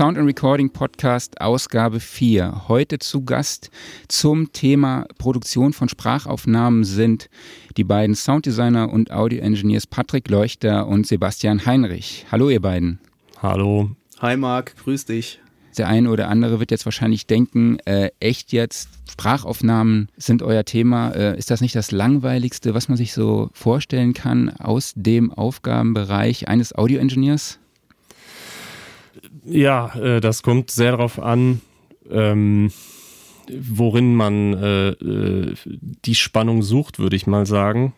Sound and Recording Podcast Ausgabe 4. Heute zu Gast zum Thema Produktion von Sprachaufnahmen sind die beiden Sounddesigner und Audio-Engineers Patrick Leuchter und Sebastian Heinrich. Hallo ihr beiden. Hallo. Hi Marc, grüß dich. Der eine oder andere wird jetzt wahrscheinlich denken, äh, echt jetzt, Sprachaufnahmen sind euer Thema. Äh, ist das nicht das Langweiligste, was man sich so vorstellen kann aus dem Aufgabenbereich eines Audio-Engineers? Ja, äh, das kommt sehr darauf an, ähm, worin man äh, äh, die Spannung sucht, würde ich mal sagen.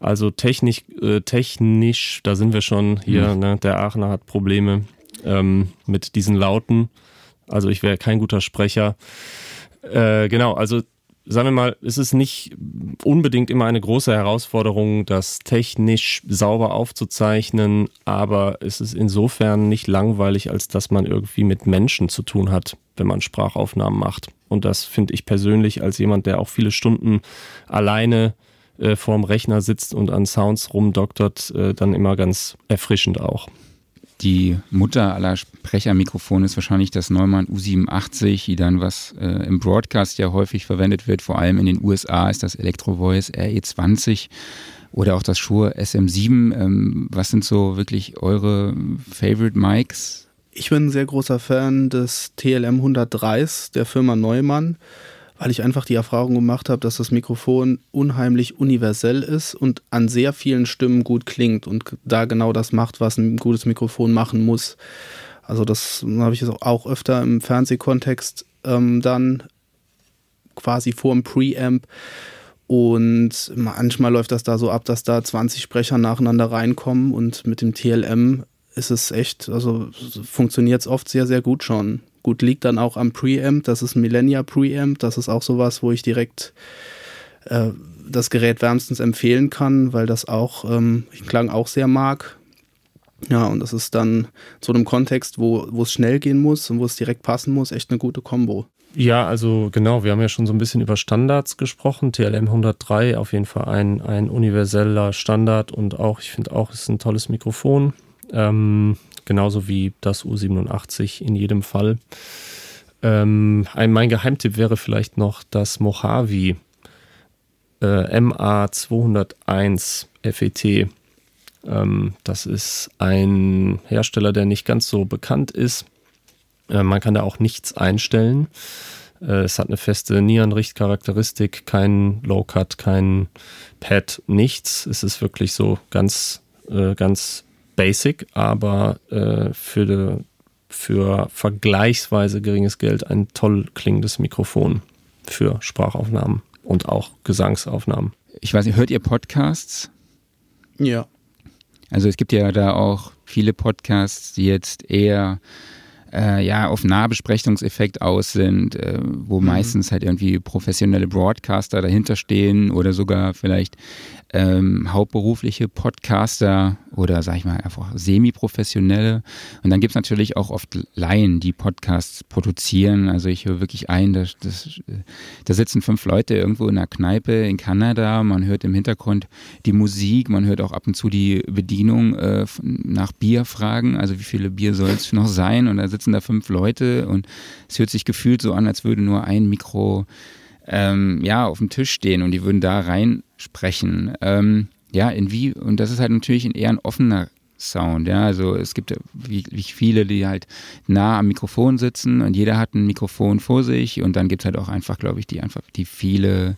Also technisch, äh, technisch, da sind wir schon hier, mhm. ne, der Aachener hat Probleme ähm, mit diesen Lauten. Also ich wäre kein guter Sprecher. Äh, genau, also sagen wir mal, es ist nicht unbedingt immer eine große Herausforderung, das technisch sauber aufzuzeichnen, aber es ist insofern nicht langweilig, als dass man irgendwie mit Menschen zu tun hat, wenn man Sprachaufnahmen macht. Und das finde ich persönlich als jemand, der auch viele Stunden alleine äh, vorm Rechner sitzt und an Sounds rumdoktert, äh, dann immer ganz erfrischend auch. Die Mutter aller Sprechermikrofone ist wahrscheinlich das Neumann U87, die dann was äh, im Broadcast ja häufig verwendet wird. Vor allem in den USA ist das Electro Voice RE20 oder auch das Shure SM7. Ähm, was sind so wirklich eure Favorite Mics? Ich bin ein sehr großer Fan des TLM 103s der Firma Neumann weil ich einfach die Erfahrung gemacht habe, dass das Mikrofon unheimlich universell ist und an sehr vielen Stimmen gut klingt und da genau das macht, was ein gutes Mikrofon machen muss. Also das habe ich auch öfter im Fernsehkontext ähm, dann quasi vor dem Preamp. Und manchmal läuft das da so ab, dass da 20 Sprecher nacheinander reinkommen und mit dem TLM ist es echt, also funktioniert es oft sehr, sehr gut schon. Gut, liegt dann auch am Preamp. Das ist ein Millennia Preamp. Das ist auch sowas, wo ich direkt äh, das Gerät wärmstens empfehlen kann, weil das auch, ähm, den Klang auch sehr mag. Ja, und das ist dann zu einem Kontext, wo, wo es schnell gehen muss und wo es direkt passen muss, echt eine gute Kombo. Ja, also genau, wir haben ja schon so ein bisschen über Standards gesprochen. TLM 103 auf jeden Fall ein, ein universeller Standard und auch, ich finde auch, ist ein tolles Mikrofon. Ähm, genauso wie das U87 in jedem Fall. Ähm, ein, mein Geheimtipp wäre vielleicht noch das Mojave äh, MA201 FET. Ähm, das ist ein Hersteller, der nicht ganz so bekannt ist. Äh, man kann da auch nichts einstellen. Äh, es hat eine feste Nierenrichtcharakteristik, kein Low-Cut, kein Pad, nichts. Es ist wirklich so ganz, äh, ganz basic, aber äh, für, de, für vergleichsweise geringes Geld ein toll klingendes Mikrofon für Sprachaufnahmen und auch Gesangsaufnahmen. Ich weiß nicht, hört ihr Podcasts? Ja. Also es gibt ja da auch viele Podcasts, die jetzt eher äh, ja, auf Nahbesprechungseffekt aus sind, äh, wo mhm. meistens halt irgendwie professionelle Broadcaster dahinter stehen oder sogar vielleicht ähm, hauptberufliche Podcaster oder sag ich mal einfach semi-professionelle. Und dann gibt es natürlich auch oft Laien, die Podcasts produzieren. Also ich höre wirklich ein, da, das, da sitzen fünf Leute irgendwo in einer Kneipe in Kanada, man hört im Hintergrund die Musik, man hört auch ab und zu die Bedienung äh, nach Bier fragen, also wie viele Bier soll es noch sein? Und da sitzen da fünf Leute und es hört sich gefühlt so an, als würde nur ein Mikro ähm, ja, auf dem Tisch stehen und die würden da reinsprechen. Ähm, ja, in wie, und das ist halt natürlich ein eher ein offener Sound, ja, also es gibt wirklich viele, die halt nah am Mikrofon sitzen und jeder hat ein Mikrofon vor sich und dann gibt es halt auch einfach, glaube ich, die einfach, die viele,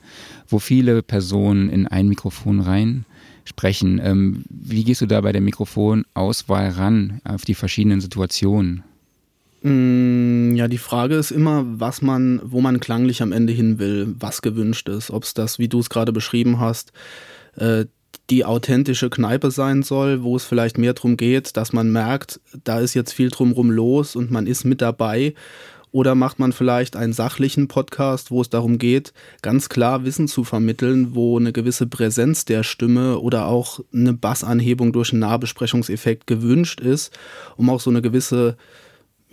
wo viele Personen in ein Mikrofon rein sprechen. Ähm, wie gehst du da bei der Mikrofonauswahl ran auf die verschiedenen Situationen? Mm, ja, die Frage ist immer, was man, wo man klanglich am Ende hin will, was gewünscht ist. Ob es das, wie du es gerade beschrieben hast, äh, die authentische Kneipe sein soll, wo es vielleicht mehr darum geht, dass man merkt, da ist jetzt viel drumrum los und man ist mit dabei. Oder macht man vielleicht einen sachlichen Podcast, wo es darum geht, ganz klar Wissen zu vermitteln, wo eine gewisse Präsenz der Stimme oder auch eine Bassanhebung durch einen Nahbesprechungseffekt gewünscht ist, um auch so eine gewisse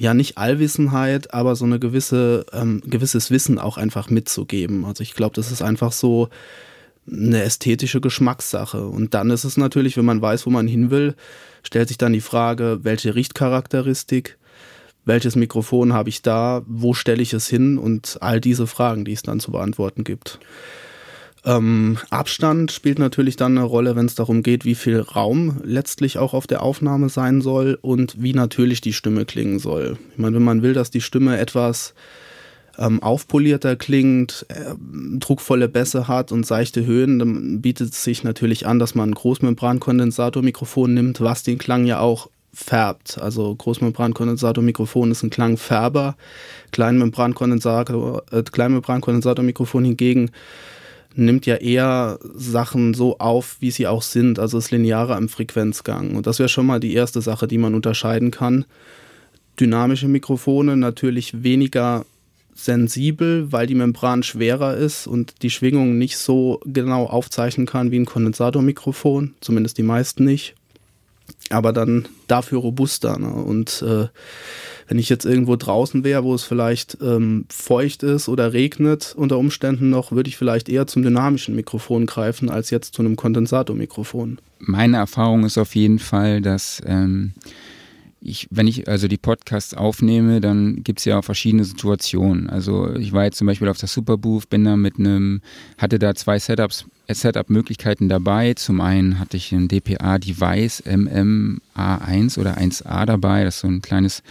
ja nicht Allwissenheit, aber so eine gewisse ähm, gewisses Wissen auch einfach mitzugeben. Also ich glaube, das ist einfach so eine ästhetische Geschmackssache. Und dann ist es natürlich, wenn man weiß, wo man hin will, stellt sich dann die Frage, welche Richtcharakteristik welches Mikrofon habe ich da, wo stelle ich es hin und all diese Fragen, die es dann zu beantworten gibt. Ähm, Abstand spielt natürlich dann eine Rolle, wenn es darum geht, wie viel Raum letztlich auch auf der Aufnahme sein soll und wie natürlich die Stimme klingen soll. Ich meine, wenn man will, dass die Stimme etwas ähm, aufpolierter klingt, äh, druckvolle Bässe hat und seichte Höhen, dann bietet es sich natürlich an, dass man ein Großmembrankondensatormikrofon nimmt, was den Klang ja auch färbt. Also Großmembrankondensatormikrofon ist ein Klangfärber, Kleinmembrankondensator, äh, Kleinmembrankondensatormikrofon hingegen nimmt ja eher Sachen so auf, wie sie auch sind, also ist linearer im Frequenzgang. Und das wäre schon mal die erste Sache, die man unterscheiden kann. Dynamische Mikrofone natürlich weniger sensibel, weil die Membran schwerer ist und die Schwingung nicht so genau aufzeichnen kann wie ein Kondensatormikrofon, zumindest die meisten nicht. Aber dann dafür robuster. Ne? Und äh, wenn ich jetzt irgendwo draußen wäre, wo es vielleicht ähm, feucht ist oder regnet unter Umständen noch, würde ich vielleicht eher zum dynamischen Mikrofon greifen als jetzt zu einem Kondensatormikrofon. Meine Erfahrung ist auf jeden Fall, dass ähm, ich, wenn ich also die Podcasts aufnehme, dann gibt es ja auch verschiedene Situationen. Also ich war jetzt zum Beispiel auf der Superbooth, bin da mit einem, hatte da zwei Setups, äh, Setup-Möglichkeiten dabei. Zum einen hatte ich ein DPA-Device MMA1 oder 1A dabei, das ist so ein kleines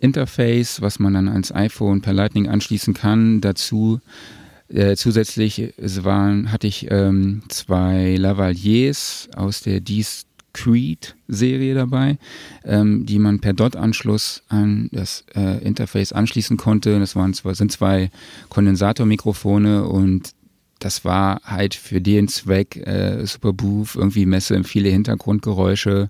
Interface, was man dann ans iPhone per Lightning anschließen kann. Dazu äh, zusätzlich waren, hatte ich ähm, zwei Lavaliers aus der Dies Creed-Serie dabei, ähm, die man per Dot-Anschluss an das äh, Interface anschließen konnte. Das waren zwar, sind zwei Kondensatormikrofone und das war halt für den Zweck äh, Super Booth, irgendwie Messe, viele Hintergrundgeräusche,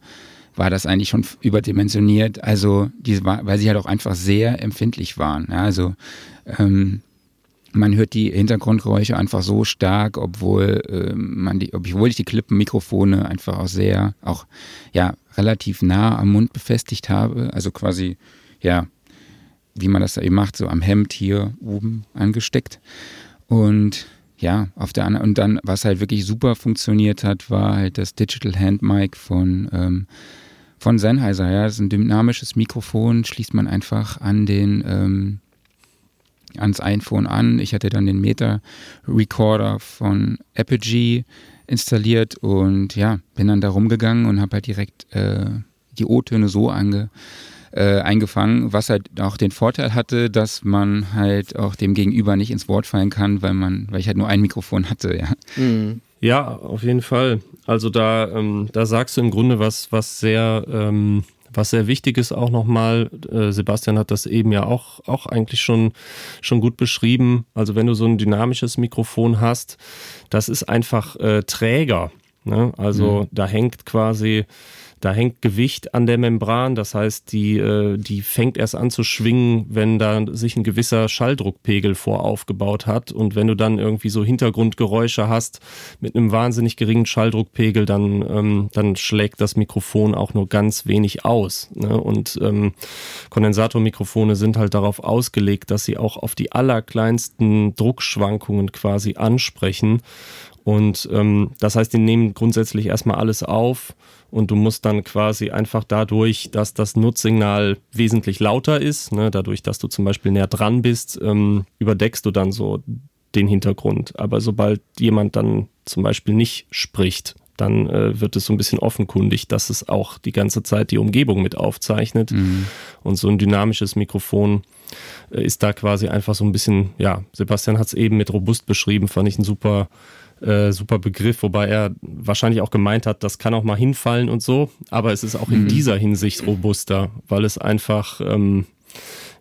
war das eigentlich schon überdimensioniert. Also, die, weil sie halt auch einfach sehr empfindlich waren. Ja, also ähm, man hört die Hintergrundgeräusche einfach so stark, obwohl äh, man die, obwohl ich die Klippenmikrofone einfach auch sehr, auch ja, relativ nah am Mund befestigt habe. Also quasi, ja, wie man das da eben macht, so am Hemd hier oben angesteckt. Und ja, auf der anderen, und dann, was halt wirklich super funktioniert hat, war halt das Digital Hand Mic von, ähm, von Sennheiser. Ja, das ist ein dynamisches Mikrofon, schließt man einfach an den, ähm, ans iPhone an. Ich hatte dann den Meta Recorder von Apogee installiert und ja, bin dann da rumgegangen und habe halt direkt äh, die O-Töne so ange, äh, eingefangen, was halt auch den Vorteil hatte, dass man halt auch dem Gegenüber nicht ins Wort fallen kann, weil man, weil ich halt nur ein Mikrofon hatte, ja. Mhm. Ja, auf jeden Fall. Also da, ähm, da sagst du im Grunde was, was sehr ähm, was sehr wichtig ist auch nochmal, äh, Sebastian hat das eben ja auch, auch eigentlich schon, schon gut beschrieben. Also wenn du so ein dynamisches Mikrofon hast, das ist einfach äh, träger. Ne? Also mhm. da hängt quasi da hängt Gewicht an der Membran, das heißt, die, äh, die fängt erst an zu schwingen, wenn da sich ein gewisser Schalldruckpegel voraufgebaut hat. Und wenn du dann irgendwie so Hintergrundgeräusche hast mit einem wahnsinnig geringen Schalldruckpegel, dann, ähm, dann schlägt das Mikrofon auch nur ganz wenig aus. Ne? Und ähm, Kondensatormikrofone sind halt darauf ausgelegt, dass sie auch auf die allerkleinsten Druckschwankungen quasi ansprechen. Und ähm, das heißt, die nehmen grundsätzlich erstmal alles auf und du musst dann quasi einfach dadurch, dass das Nutzsignal wesentlich lauter ist, ne, dadurch, dass du zum Beispiel näher dran bist, ähm, überdeckst du dann so den Hintergrund. Aber sobald jemand dann zum Beispiel nicht spricht, dann äh, wird es so ein bisschen offenkundig, dass es auch die ganze Zeit die Umgebung mit aufzeichnet. Mhm. Und so ein dynamisches Mikrofon äh, ist da quasi einfach so ein bisschen, ja, Sebastian hat es eben mit robust beschrieben, fand ich ein super äh, super Begriff, wobei er wahrscheinlich auch gemeint hat, das kann auch mal hinfallen und so, aber es ist auch in mhm. dieser Hinsicht robuster, weil es einfach ähm,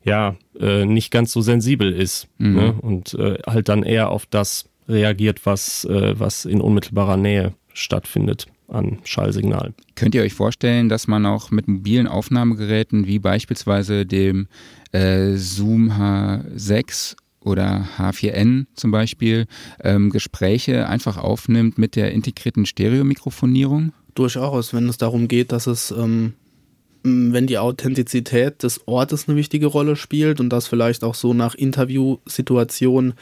ja äh, nicht ganz so sensibel ist mhm. ne? und äh, halt dann eher auf das reagiert, was, äh, was in unmittelbarer Nähe stattfindet an Schallsignal. Könnt ihr euch vorstellen, dass man auch mit mobilen Aufnahmegeräten wie beispielsweise dem äh, Zoom H6 oder H4N zum Beispiel ähm, Gespräche einfach aufnimmt mit der integrierten Stereomikrofonierung? Durchaus, wenn es darum geht, dass es, ähm, wenn die Authentizität des Ortes eine wichtige Rolle spielt und das vielleicht auch so nach Interviewsituationen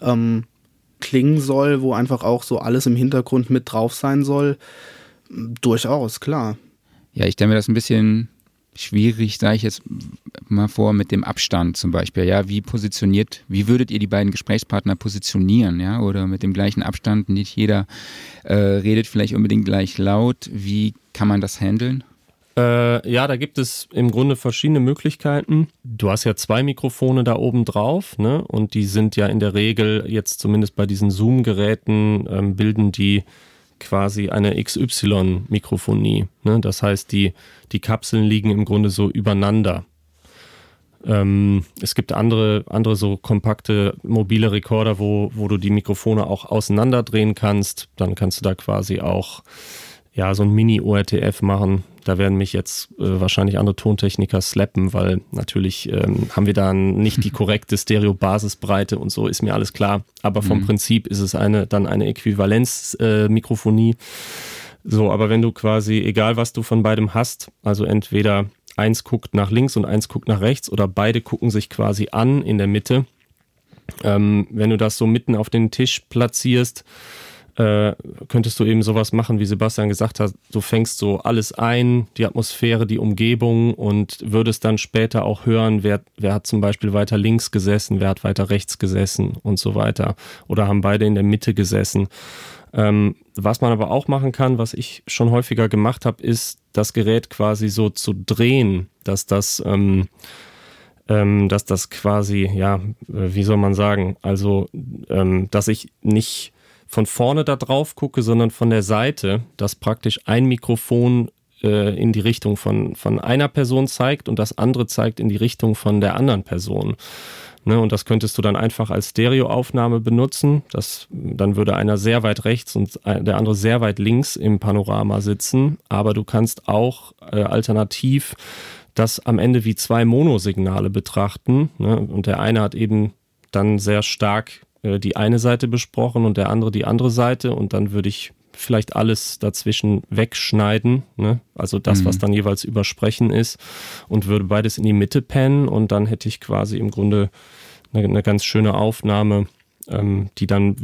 ähm, klingen soll, wo einfach auch so alles im Hintergrund mit drauf sein soll. Durchaus, klar. Ja, ich stelle mir das ein bisschen schwierig, sage ich jetzt mal vor, mit dem Abstand zum Beispiel. Ja, wie positioniert, wie würdet ihr die beiden Gesprächspartner positionieren? Ja, oder mit dem gleichen Abstand, nicht jeder äh, redet vielleicht unbedingt gleich laut. Wie kann man das handeln? Äh, ja, da gibt es im Grunde verschiedene Möglichkeiten. Du hast ja zwei Mikrofone da oben drauf, ne? Und die sind ja in der Regel jetzt zumindest bei diesen Zoom-Geräten ähm, bilden die quasi eine XY-Mikrofonie. Ne? Das heißt, die, die Kapseln liegen im Grunde so übereinander. Ähm, es gibt andere, andere so kompakte mobile Rekorder, wo, wo du die Mikrofone auch auseinanderdrehen kannst. Dann kannst du da quasi auch ja, so ein Mini-ORTF machen. Da werden mich jetzt äh, wahrscheinlich andere Tontechniker slappen, weil natürlich ähm, haben wir da nicht die korrekte Stereo-Basisbreite und so, ist mir alles klar. Aber vom mhm. Prinzip ist es eine, dann eine Äquivalenz-Mikrofonie. Äh, so, aber wenn du quasi, egal was du von beidem hast, also entweder eins guckt nach links und eins guckt nach rechts oder beide gucken sich quasi an in der Mitte, ähm, wenn du das so mitten auf den Tisch platzierst, äh, könntest du eben sowas machen, wie Sebastian gesagt hat, du fängst so alles ein, die Atmosphäre, die Umgebung und würdest dann später auch hören, wer, wer hat zum Beispiel weiter links gesessen, wer hat weiter rechts gesessen und so weiter. Oder haben beide in der Mitte gesessen. Ähm, was man aber auch machen kann, was ich schon häufiger gemacht habe, ist, das Gerät quasi so zu drehen, dass das, ähm, ähm, dass das quasi, ja, äh, wie soll man sagen, also, ähm, dass ich nicht von vorne da drauf gucke, sondern von der Seite, dass praktisch ein Mikrofon äh, in die Richtung von, von einer Person zeigt und das andere zeigt in die Richtung von der anderen Person. Ne, und das könntest du dann einfach als Stereoaufnahme benutzen. Das, dann würde einer sehr weit rechts und der andere sehr weit links im Panorama sitzen. Aber du kannst auch äh, alternativ das am Ende wie zwei Monosignale betrachten. Ne? Und der eine hat eben dann sehr stark äh, die eine Seite besprochen und der andere die andere Seite und dann würde ich vielleicht alles dazwischen wegschneiden, ne? also das, mhm. was dann jeweils übersprechen ist und würde beides in die Mitte pennen und dann hätte ich quasi im Grunde eine, eine ganz schöne Aufnahme, ähm, die dann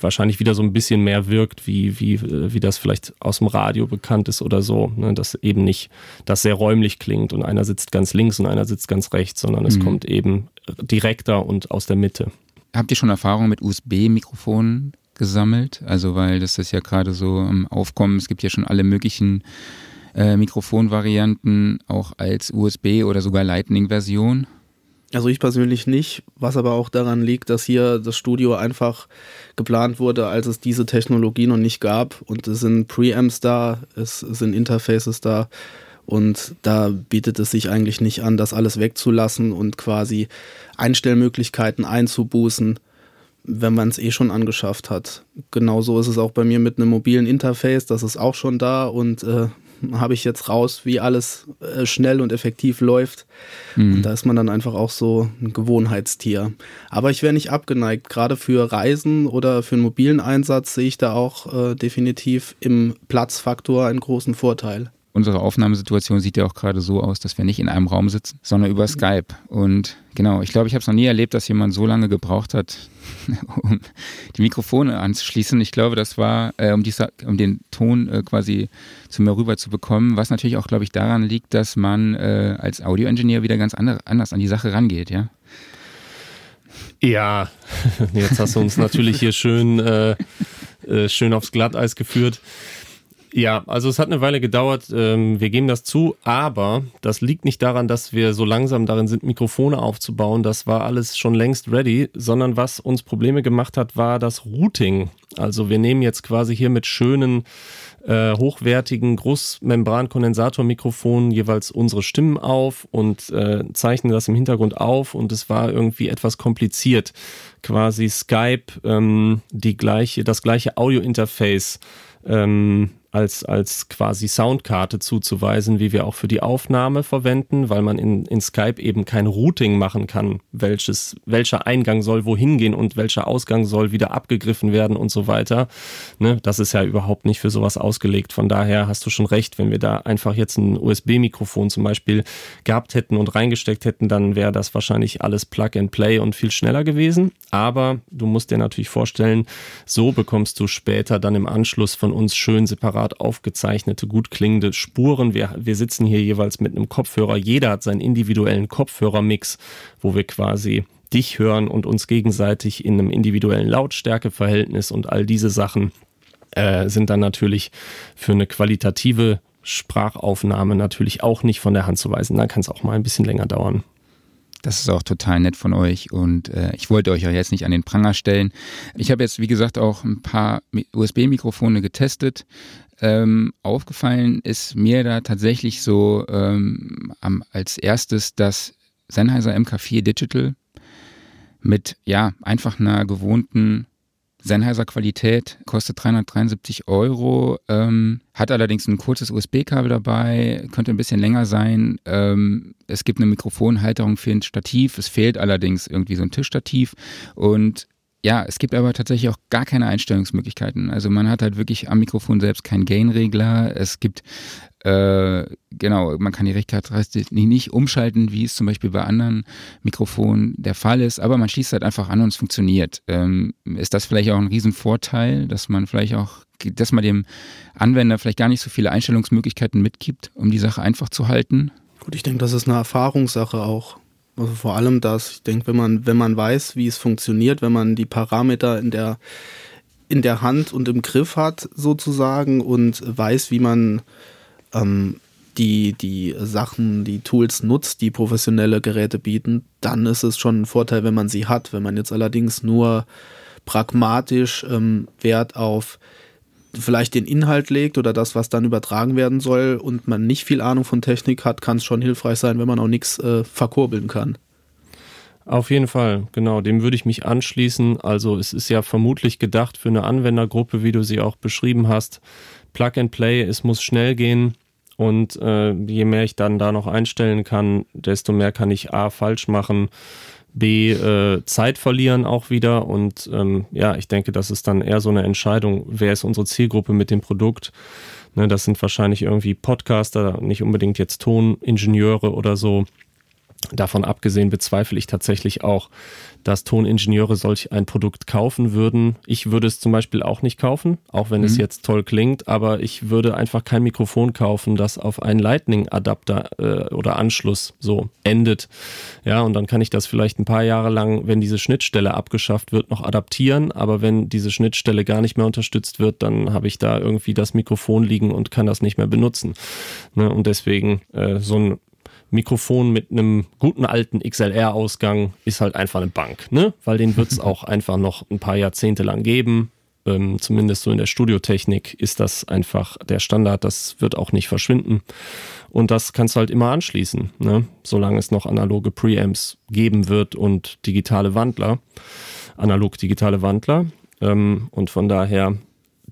wahrscheinlich wieder so ein bisschen mehr wirkt, wie, wie, wie das vielleicht aus dem Radio bekannt ist oder so, ne? dass eben nicht das sehr räumlich klingt und einer sitzt ganz links und einer sitzt ganz rechts, sondern es mhm. kommt eben direkter und aus der Mitte. Habt ihr schon Erfahrung mit USB-Mikrofonen gesammelt? Also, weil das ist ja gerade so im Aufkommen. Es gibt ja schon alle möglichen äh, Mikrofonvarianten, auch als USB oder sogar Lightning-Version. Also ich persönlich nicht, was aber auch daran liegt, dass hier das Studio einfach geplant wurde, als es diese Technologie noch nicht gab. Und es sind Preamps da, es sind Interfaces da. Und da bietet es sich eigentlich nicht an, das alles wegzulassen und quasi Einstellmöglichkeiten einzubußen, wenn man es eh schon angeschafft hat. Genauso ist es auch bei mir mit einem mobilen Interface, das ist auch schon da und äh, habe ich jetzt raus, wie alles äh, schnell und effektiv läuft. Mhm. Und da ist man dann einfach auch so ein Gewohnheitstier. Aber ich wäre nicht abgeneigt. Gerade für Reisen oder für einen mobilen Einsatz sehe ich da auch äh, definitiv im Platzfaktor einen großen Vorteil unsere Aufnahmesituation sieht ja auch gerade so aus, dass wir nicht in einem Raum sitzen, sondern über Skype. Und genau, ich glaube, ich habe es noch nie erlebt, dass jemand so lange gebraucht hat, um die Mikrofone anzuschließen. Ich glaube, das war, äh, um, die, um, den Ton äh, quasi zu mir rüber zu bekommen, was natürlich auch, glaube ich, daran liegt, dass man äh, als Audioingenieur wieder ganz andere, anders an die Sache rangeht, ja. Ja, jetzt hast du uns natürlich hier schön, äh, äh, schön aufs Glatteis geführt. Ja, also es hat eine Weile gedauert, ähm, wir geben das zu, aber das liegt nicht daran, dass wir so langsam darin sind, Mikrofone aufzubauen, das war alles schon längst ready, sondern was uns Probleme gemacht hat, war das Routing. Also wir nehmen jetzt quasi hier mit schönen, äh, hochwertigen Großmembran-Kondensatormikrofonen jeweils unsere Stimmen auf und äh, zeichnen das im Hintergrund auf und es war irgendwie etwas kompliziert, quasi Skype ähm, die gleiche, das gleiche Audio-Interface ähm, als, als quasi Soundkarte zuzuweisen, wie wir auch für die Aufnahme verwenden, weil man in, in Skype eben kein Routing machen kann, welches, welcher Eingang soll wohin gehen und welcher Ausgang soll wieder abgegriffen werden und so weiter. Ne? Das ist ja überhaupt nicht für sowas ausgelegt. Von daher hast du schon recht, wenn wir da einfach jetzt ein USB-Mikrofon zum Beispiel gehabt hätten und reingesteckt hätten, dann wäre das wahrscheinlich alles Plug and Play und viel schneller gewesen. Aber du musst dir natürlich vorstellen, so bekommst du später dann im Anschluss von uns schön separat separat aufgezeichnete, gut klingende Spuren. Wir, wir sitzen hier jeweils mit einem Kopfhörer. Jeder hat seinen individuellen Kopfhörermix, wo wir quasi dich hören und uns gegenseitig in einem individuellen Lautstärkeverhältnis und all diese Sachen äh, sind dann natürlich für eine qualitative Sprachaufnahme natürlich auch nicht von der Hand zu weisen. Dann kann es auch mal ein bisschen länger dauern. Das ist auch total nett von euch und äh, ich wollte euch ja jetzt nicht an den Pranger stellen. Ich habe jetzt, wie gesagt, auch ein paar USB-Mikrofone getestet. Ähm, aufgefallen ist mir da tatsächlich so ähm, am, als erstes das Sennheiser MK4 Digital mit ja einfach einer gewohnten Sennheiser Qualität, kostet 373 Euro, ähm, hat allerdings ein kurzes USB-Kabel dabei, könnte ein bisschen länger sein. Ähm, es gibt eine Mikrofonhalterung für ein Stativ, es fehlt allerdings irgendwie so ein Tischstativ und ja, es gibt aber tatsächlich auch gar keine Einstellungsmöglichkeiten. Also man hat halt wirklich am Mikrofon selbst keinen Gain-Regler. Es gibt, äh, genau, man kann die Richtcharakteristik nicht umschalten, wie es zum Beispiel bei anderen Mikrofonen der Fall ist, aber man schließt halt einfach an und es funktioniert. Ähm, ist das vielleicht auch ein Riesenvorteil, dass man vielleicht auch, dass man dem Anwender vielleicht gar nicht so viele Einstellungsmöglichkeiten mitgibt, um die Sache einfach zu halten? Gut, ich denke, das ist eine Erfahrungssache auch. Also vor allem das, ich denke, wenn man, wenn man weiß, wie es funktioniert, wenn man die Parameter in der, in der Hand und im Griff hat, sozusagen, und weiß, wie man ähm, die, die Sachen, die Tools nutzt, die professionelle Geräte bieten, dann ist es schon ein Vorteil, wenn man sie hat. Wenn man jetzt allerdings nur pragmatisch ähm, Wert auf vielleicht den Inhalt legt oder das, was dann übertragen werden soll und man nicht viel Ahnung von Technik hat, kann es schon hilfreich sein, wenn man auch nichts äh, verkurbeln kann. Auf jeden Fall, genau, dem würde ich mich anschließen. Also es ist ja vermutlich gedacht für eine Anwendergruppe, wie du sie auch beschrieben hast. Plug and Play, es muss schnell gehen und äh, je mehr ich dann da noch einstellen kann, desto mehr kann ich A falsch machen B, äh, Zeit verlieren auch wieder. Und ähm, ja, ich denke, das ist dann eher so eine Entscheidung, wer ist unsere Zielgruppe mit dem Produkt. Ne, das sind wahrscheinlich irgendwie Podcaster, nicht unbedingt jetzt Toningenieure oder so. Davon abgesehen bezweifle ich tatsächlich auch, dass Toningenieure solch ein Produkt kaufen würden. Ich würde es zum Beispiel auch nicht kaufen, auch wenn mhm. es jetzt toll klingt, aber ich würde einfach kein Mikrofon kaufen, das auf einen Lightning-Adapter äh, oder Anschluss so endet. Ja, und dann kann ich das vielleicht ein paar Jahre lang, wenn diese Schnittstelle abgeschafft wird, noch adaptieren, aber wenn diese Schnittstelle gar nicht mehr unterstützt wird, dann habe ich da irgendwie das Mikrofon liegen und kann das nicht mehr benutzen. Ne? Und deswegen äh, so ein Mikrofon mit einem guten alten XLR-Ausgang ist halt einfach eine Bank, ne? Weil den wird es auch einfach noch ein paar Jahrzehnte lang geben. Ähm, zumindest so in der Studiotechnik ist das einfach der Standard, das wird auch nicht verschwinden. Und das kannst du halt immer anschließen, ne? solange es noch analoge Preamps geben wird und digitale Wandler, analog-digitale Wandler. Ähm, und von daher,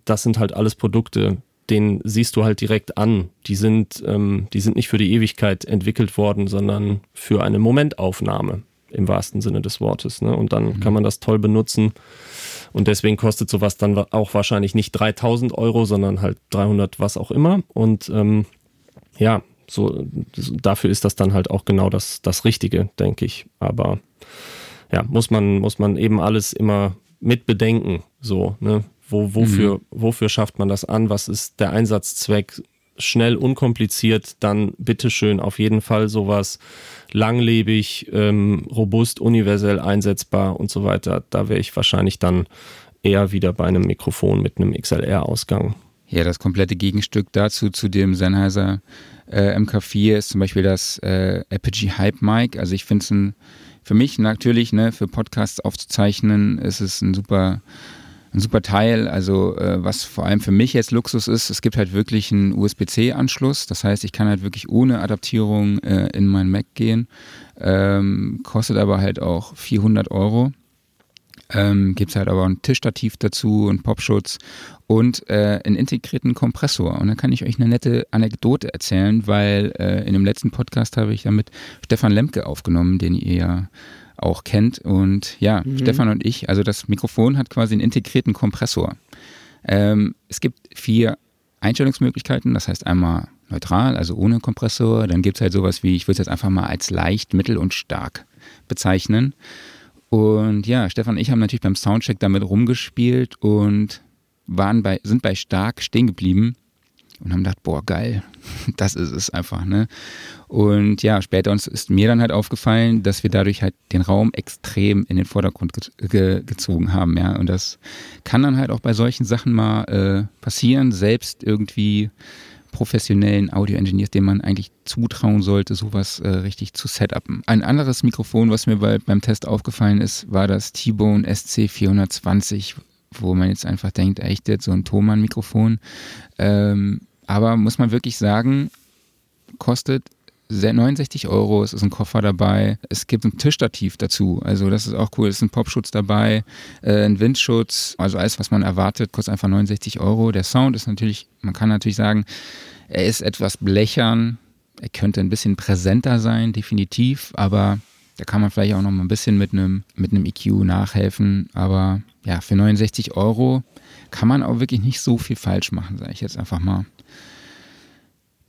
das sind halt alles Produkte, den siehst du halt direkt an. Die sind, ähm, die sind nicht für die Ewigkeit entwickelt worden, sondern für eine Momentaufnahme im wahrsten Sinne des Wortes. Ne? Und dann mhm. kann man das toll benutzen. Und deswegen kostet sowas dann auch wahrscheinlich nicht 3000 Euro, sondern halt 300 was auch immer. Und ähm, ja, so dafür ist das dann halt auch genau das, das Richtige, denke ich. Aber ja, muss man, muss man eben alles immer mit bedenken. So, ne? Wo, wofür, mhm. wofür schafft man das an? Was ist der Einsatzzweck? Schnell, unkompliziert, dann bitteschön auf jeden Fall sowas langlebig, ähm, robust, universell einsetzbar und so weiter. Da wäre ich wahrscheinlich dann eher wieder bei einem Mikrofon mit einem XLR-Ausgang. Ja, das komplette Gegenstück dazu, zu dem Sennheiser äh, MK4, ist zum Beispiel das äh, Apogee Hype Mic. Also ich finde es für mich natürlich, ne, für Podcasts aufzuzeichnen, ist es ein super ein super Teil. Also äh, was vor allem für mich jetzt Luxus ist, es gibt halt wirklich einen USB-C-Anschluss. Das heißt, ich kann halt wirklich ohne Adaptierung äh, in mein Mac gehen. Ähm, kostet aber halt auch 400 Euro. Ähm, Gibt es halt aber ein Tischstativ dazu, einen Popschutz und äh, einen integrierten Kompressor. Und dann kann ich euch eine nette Anekdote erzählen, weil äh, in dem letzten Podcast habe ich ja mit Stefan Lemke aufgenommen, den ihr ja auch kennt. Und ja, mhm. Stefan und ich, also das Mikrofon hat quasi einen integrierten Kompressor. Ähm, es gibt vier Einstellungsmöglichkeiten, das heißt einmal neutral, also ohne Kompressor. Dann gibt es halt sowas wie, ich würde es jetzt einfach mal als leicht, mittel und stark bezeichnen. Und ja, Stefan und ich haben natürlich beim Soundcheck damit rumgespielt und waren bei, sind bei stark stehen geblieben. Und haben gedacht, boah, geil, das ist es einfach, ne? Und ja, später uns ist mir dann halt aufgefallen, dass wir dadurch halt den Raum extrem in den Vordergrund ge ge gezogen haben, ja. Und das kann dann halt auch bei solchen Sachen mal äh, passieren, selbst irgendwie professionellen Audio-Engineers, dem man eigentlich zutrauen sollte, sowas äh, richtig zu setupen. Ein anderes Mikrofon, was mir bei, beim Test aufgefallen ist, war das T-Bone SC420, wo man jetzt einfach denkt, echt jetzt so ein Thomann-Mikrofon. Ähm, aber muss man wirklich sagen, kostet 69 Euro, es ist ein Koffer dabei, es gibt ein Tischstativ dazu, also das ist auch cool, es ist ein Popschutz dabei, äh, ein Windschutz, also alles, was man erwartet, kostet einfach 69 Euro. Der Sound ist natürlich, man kann natürlich sagen, er ist etwas blechern, er könnte ein bisschen präsenter sein, definitiv, aber da kann man vielleicht auch noch mal ein bisschen mit einem, mit einem EQ nachhelfen, aber ja, für 69 Euro kann man auch wirklich nicht so viel falsch machen, sage ich jetzt einfach mal.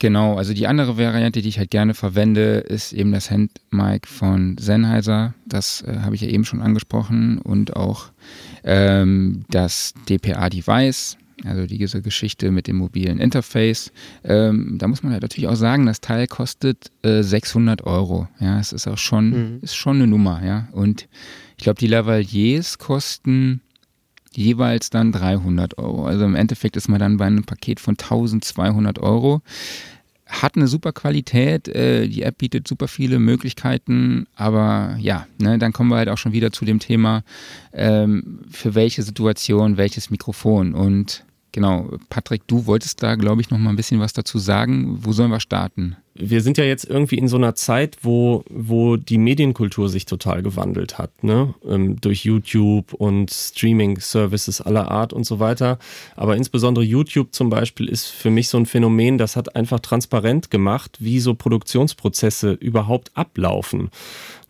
Genau, also die andere Variante, die ich halt gerne verwende, ist eben das Handmic von Sennheiser. Das äh, habe ich ja eben schon angesprochen und auch ähm, das DPA-Device, also diese Geschichte mit dem mobilen Interface. Ähm, da muss man halt natürlich auch sagen, das Teil kostet äh, 600 Euro. Ja, es ist auch schon, mhm. ist schon eine Nummer. Ja, und ich glaube, die Lavaliers kosten jeweils dann 300 Euro. Also im Endeffekt ist man dann bei einem Paket von 1200 Euro. Hat eine super Qualität, äh, die App bietet super viele Möglichkeiten, aber ja, ne, dann kommen wir halt auch schon wieder zu dem Thema, ähm, für welche Situation welches Mikrofon. Und genau, Patrick, du wolltest da, glaube ich, noch mal ein bisschen was dazu sagen. Wo sollen wir starten? Wir sind ja jetzt irgendwie in so einer Zeit, wo, wo die Medienkultur sich total gewandelt hat, ne? Ähm, durch YouTube und Streaming-Services aller Art und so weiter. Aber insbesondere YouTube zum Beispiel ist für mich so ein Phänomen, das hat einfach transparent gemacht, wie so Produktionsprozesse überhaupt ablaufen.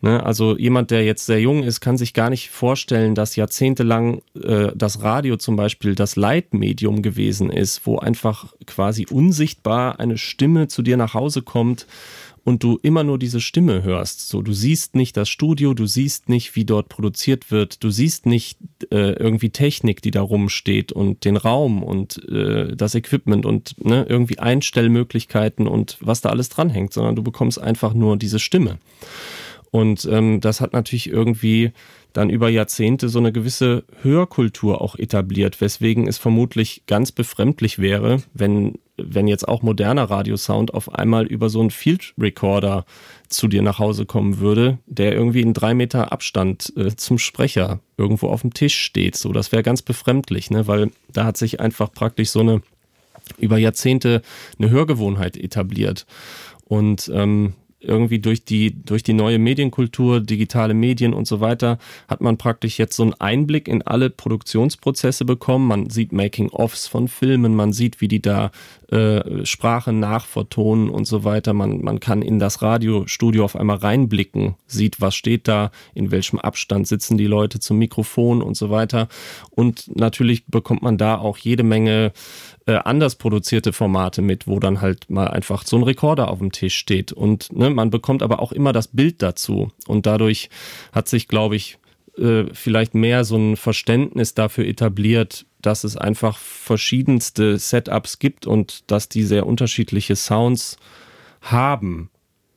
Ne? Also jemand, der jetzt sehr jung ist, kann sich gar nicht vorstellen, dass jahrzehntelang äh, das Radio zum Beispiel das Leitmedium gewesen ist, wo einfach quasi unsichtbar eine Stimme zu dir nach Hause kommt und du immer nur diese Stimme hörst. So, du siehst nicht das Studio, du siehst nicht, wie dort produziert wird, du siehst nicht äh, irgendwie Technik, die da rumsteht und den Raum und äh, das Equipment und ne, irgendwie Einstellmöglichkeiten und was da alles dranhängt, sondern du bekommst einfach nur diese Stimme. Und ähm, das hat natürlich irgendwie dann über Jahrzehnte so eine gewisse Hörkultur auch etabliert, weswegen es vermutlich ganz befremdlich wäre, wenn, wenn jetzt auch moderner Radiosound auf einmal über so einen Field Recorder zu dir nach Hause kommen würde, der irgendwie in drei Meter Abstand äh, zum Sprecher irgendwo auf dem Tisch steht. So, das wäre ganz befremdlich, ne? weil da hat sich einfach praktisch so eine über Jahrzehnte eine Hörgewohnheit etabliert. Und ähm, irgendwie durch die, durch die neue Medienkultur, digitale Medien und so weiter, hat man praktisch jetzt so einen Einblick in alle Produktionsprozesse bekommen. Man sieht Making-ofs von Filmen, man sieht, wie die da äh, Sprache nachvertonen und so weiter. Man, man kann in das Radiostudio auf einmal reinblicken, sieht, was steht da, in welchem Abstand sitzen die Leute zum Mikrofon und so weiter. Und natürlich bekommt man da auch jede Menge äh, anders produzierte Formate mit, wo dann halt mal einfach so ein Rekorder auf dem Tisch steht. Und ne, man bekommt aber auch immer das Bild dazu. Und dadurch hat sich, glaube ich, äh, vielleicht mehr so ein Verständnis dafür etabliert, dass es einfach verschiedenste Setups gibt und dass die sehr unterschiedliche Sounds haben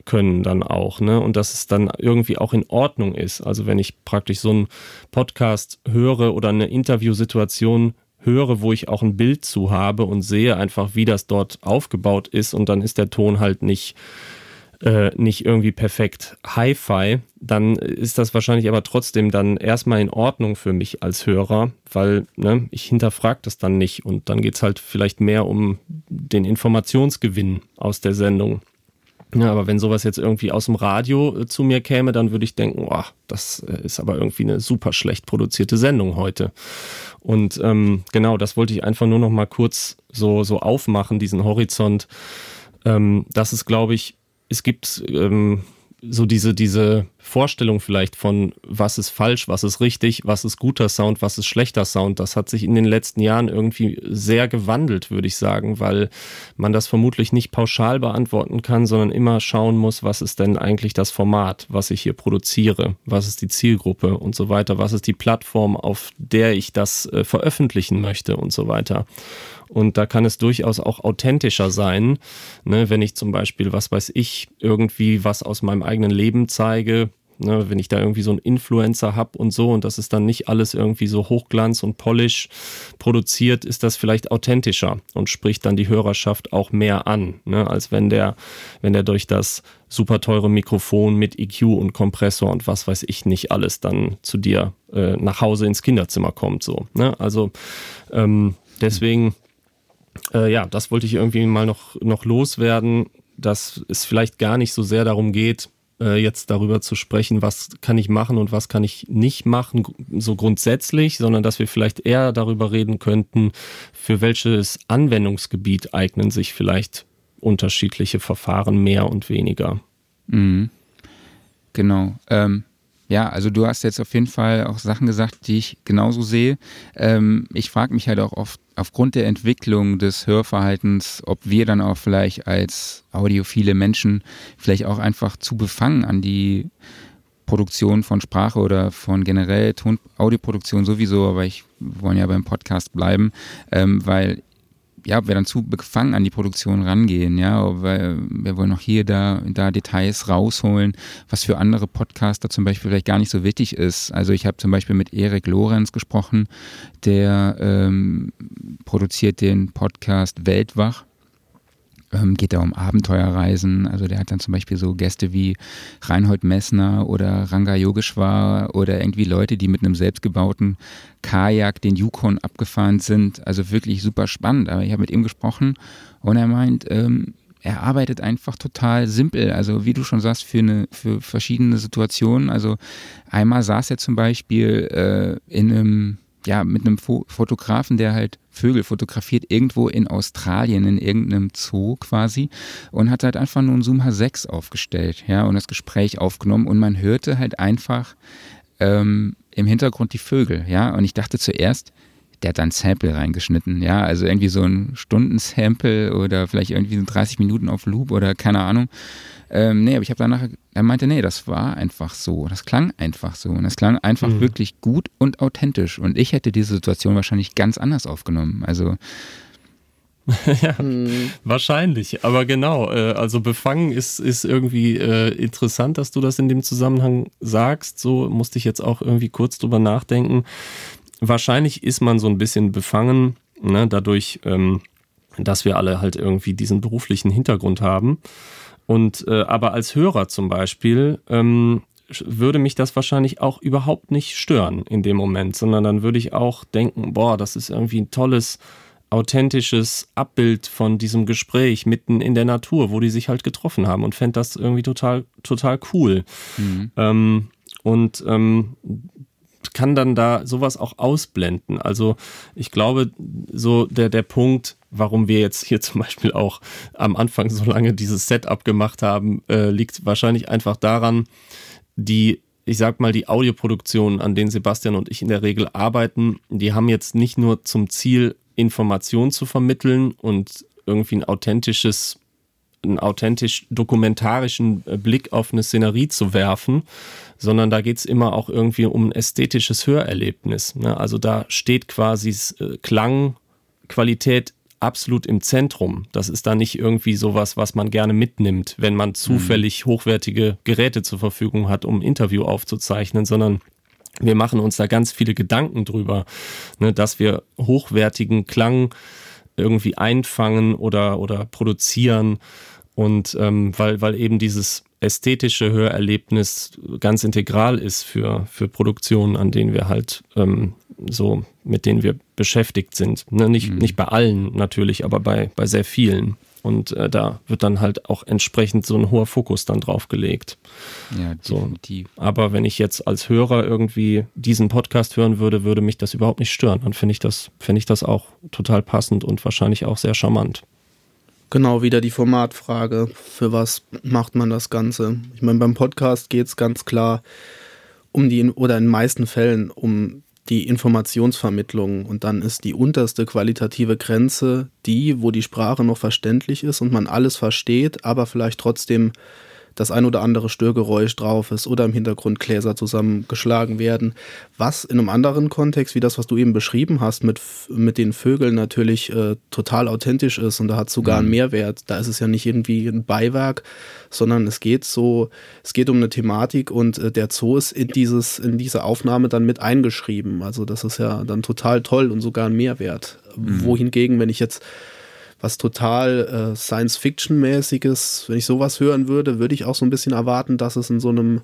können dann auch, ne? Und dass es dann irgendwie auch in Ordnung ist. Also wenn ich praktisch so einen Podcast höre oder eine Interviewsituation höre, wo ich auch ein Bild zu habe und sehe einfach, wie das dort aufgebaut ist und dann ist der Ton halt nicht äh, nicht irgendwie perfekt Hi-Fi, dann ist das wahrscheinlich aber trotzdem dann erstmal in Ordnung für mich als Hörer, weil ne, ich hinterfrage das dann nicht und dann geht es halt vielleicht mehr um den Informationsgewinn aus der Sendung. Ja, aber wenn sowas jetzt irgendwie aus dem Radio äh, zu mir käme, dann würde ich denken, oh, das äh, ist aber irgendwie eine super schlecht produzierte Sendung heute. Und ähm, genau, das wollte ich einfach nur noch mal kurz so, so aufmachen, diesen Horizont. Ähm, das ist, glaube ich, es gibt ähm, so diese, diese Vorstellung vielleicht von, was ist falsch, was ist richtig, was ist guter Sound, was ist schlechter Sound, das hat sich in den letzten Jahren irgendwie sehr gewandelt, würde ich sagen, weil man das vermutlich nicht pauschal beantworten kann, sondern immer schauen muss, was ist denn eigentlich das Format, was ich hier produziere, was ist die Zielgruppe und so weiter, was ist die Plattform, auf der ich das äh, veröffentlichen möchte und so weiter. Und da kann es durchaus auch authentischer sein, ne, wenn ich zum Beispiel, was weiß ich, irgendwie was aus meinem eigenen Leben zeige, Ne, wenn ich da irgendwie so einen Influencer habe und so und das ist dann nicht alles irgendwie so Hochglanz und Polish produziert, ist das vielleicht authentischer und spricht dann die Hörerschaft auch mehr an, ne, als wenn der, wenn der durch das super teure Mikrofon mit EQ und Kompressor und was weiß ich nicht alles dann zu dir äh, nach Hause ins Kinderzimmer kommt. So, ne? Also ähm, deswegen äh, ja, das wollte ich irgendwie mal noch, noch loswerden, dass es vielleicht gar nicht so sehr darum geht, äh, jetzt darüber zu sprechen, was kann ich machen und was kann ich nicht machen, so grundsätzlich, sondern dass wir vielleicht eher darüber reden könnten, für welches Anwendungsgebiet eignen sich vielleicht unterschiedliche Verfahren mehr und weniger. Mhm. Genau. Ähm, ja, also du hast jetzt auf jeden Fall auch Sachen gesagt, die ich genauso sehe. Ähm, ich frage mich halt auch oft aufgrund der Entwicklung des Hörverhaltens, ob wir dann auch vielleicht als audiophile Menschen vielleicht auch einfach zu befangen an die Produktion von Sprache oder von generell Ton Audioproduktion sowieso, aber ich wollen ja beim Podcast bleiben, ähm, weil ja, wir dann zu befangen an die Produktion rangehen, ja, weil wir wollen noch hier, da, da Details rausholen, was für andere Podcaster zum Beispiel vielleicht gar nicht so wichtig ist. Also ich habe zum Beispiel mit Erik Lorenz gesprochen, der ähm, produziert den Podcast Weltwach ähm, geht da um Abenteuerreisen. Also der hat dann zum Beispiel so Gäste wie Reinhold Messner oder Ranga Yogeshwar oder irgendwie Leute, die mit einem selbstgebauten Kajak den Yukon abgefahren sind. Also wirklich super spannend. Aber ich habe mit ihm gesprochen und er meint, ähm, er arbeitet einfach total simpel. Also wie du schon sagst, für, eine, für verschiedene Situationen. Also einmal saß er zum Beispiel äh, in einem ja, mit einem Fotografen, der halt Vögel fotografiert, irgendwo in Australien, in irgendeinem Zoo quasi, und hat halt einfach nur einen Zoom H6 aufgestellt, ja, und das Gespräch aufgenommen und man hörte halt einfach ähm, im Hintergrund die Vögel, ja, und ich dachte zuerst, der hat dann Sample reingeschnitten, ja, also irgendwie so ein Stundensample oder vielleicht irgendwie 30 Minuten auf Loop oder keine Ahnung. Ähm, nee, aber ich habe danach, er meinte, nee, das war einfach so. Das klang einfach so. Und das klang einfach mhm. wirklich gut und authentisch. Und ich hätte diese Situation wahrscheinlich ganz anders aufgenommen. Also. ja, mhm. wahrscheinlich. Aber genau, äh, also befangen ist, ist irgendwie äh, interessant, dass du das in dem Zusammenhang sagst. So musste ich jetzt auch irgendwie kurz drüber nachdenken. Wahrscheinlich ist man so ein bisschen befangen, ne, dadurch, ähm, dass wir alle halt irgendwie diesen beruflichen Hintergrund haben. Und äh, aber als Hörer zum Beispiel ähm, würde mich das wahrscheinlich auch überhaupt nicht stören in dem Moment, sondern dann würde ich auch denken, boah, das ist irgendwie ein tolles, authentisches Abbild von diesem Gespräch mitten in der Natur, wo die sich halt getroffen haben und fände das irgendwie total, total cool. Mhm. Ähm, und ähm, kann dann da sowas auch ausblenden. Also ich glaube, so der, der Punkt, warum wir jetzt hier zum Beispiel auch am Anfang so lange dieses Setup gemacht haben, äh, liegt wahrscheinlich einfach daran, die, ich sag mal, die Audioproduktionen, an denen Sebastian und ich in der Regel arbeiten, die haben jetzt nicht nur zum Ziel, Informationen zu vermitteln und irgendwie ein authentisches einen authentisch dokumentarischen Blick auf eine Szenerie zu werfen, sondern da geht es immer auch irgendwie um ein ästhetisches Hörerlebnis. Ne? Also da steht quasi äh, Klangqualität absolut im Zentrum. Das ist da nicht irgendwie sowas, was man gerne mitnimmt, wenn man zufällig mhm. hochwertige Geräte zur Verfügung hat, um ein Interview aufzuzeichnen, sondern wir machen uns da ganz viele Gedanken drüber, ne, dass wir hochwertigen Klang irgendwie einfangen oder, oder produzieren. Und ähm, weil, weil eben dieses ästhetische Hörerlebnis ganz integral ist für, für Produktionen, an denen wir halt ähm, so, mit denen wir beschäftigt sind. Ne, nicht, mhm. nicht bei allen natürlich, aber bei, bei sehr vielen. Und äh, da wird dann halt auch entsprechend so ein hoher Fokus dann drauf gelegt. Ja, definitiv. So. Aber wenn ich jetzt als Hörer irgendwie diesen Podcast hören würde, würde mich das überhaupt nicht stören. Dann finde ich das, finde ich das auch total passend und wahrscheinlich auch sehr charmant. Genau, wieder die Formatfrage. Für was macht man das Ganze? Ich meine, beim Podcast geht es ganz klar um die, oder in den meisten Fällen um die Informationsvermittlung. Und dann ist die unterste qualitative Grenze die, wo die Sprache noch verständlich ist und man alles versteht, aber vielleicht trotzdem das ein oder andere Störgeräusch drauf ist oder im Hintergrund Gläser zusammengeschlagen werden, was in einem anderen Kontext, wie das, was du eben beschrieben hast, mit, mit den Vögeln natürlich äh, total authentisch ist und da hat sogar einen mhm. Mehrwert. Da ist es ja nicht irgendwie ein Beiwerk, sondern es geht so, es geht um eine Thematik und äh, der Zoo ist in dieses, in diese Aufnahme dann mit eingeschrieben. Also das ist ja dann total toll und sogar ein Mehrwert. Mhm. Wohingegen, wenn ich jetzt was total äh, Science-Fiction-mäßiges, wenn ich sowas hören würde, würde ich auch so ein bisschen erwarten, dass es in so einem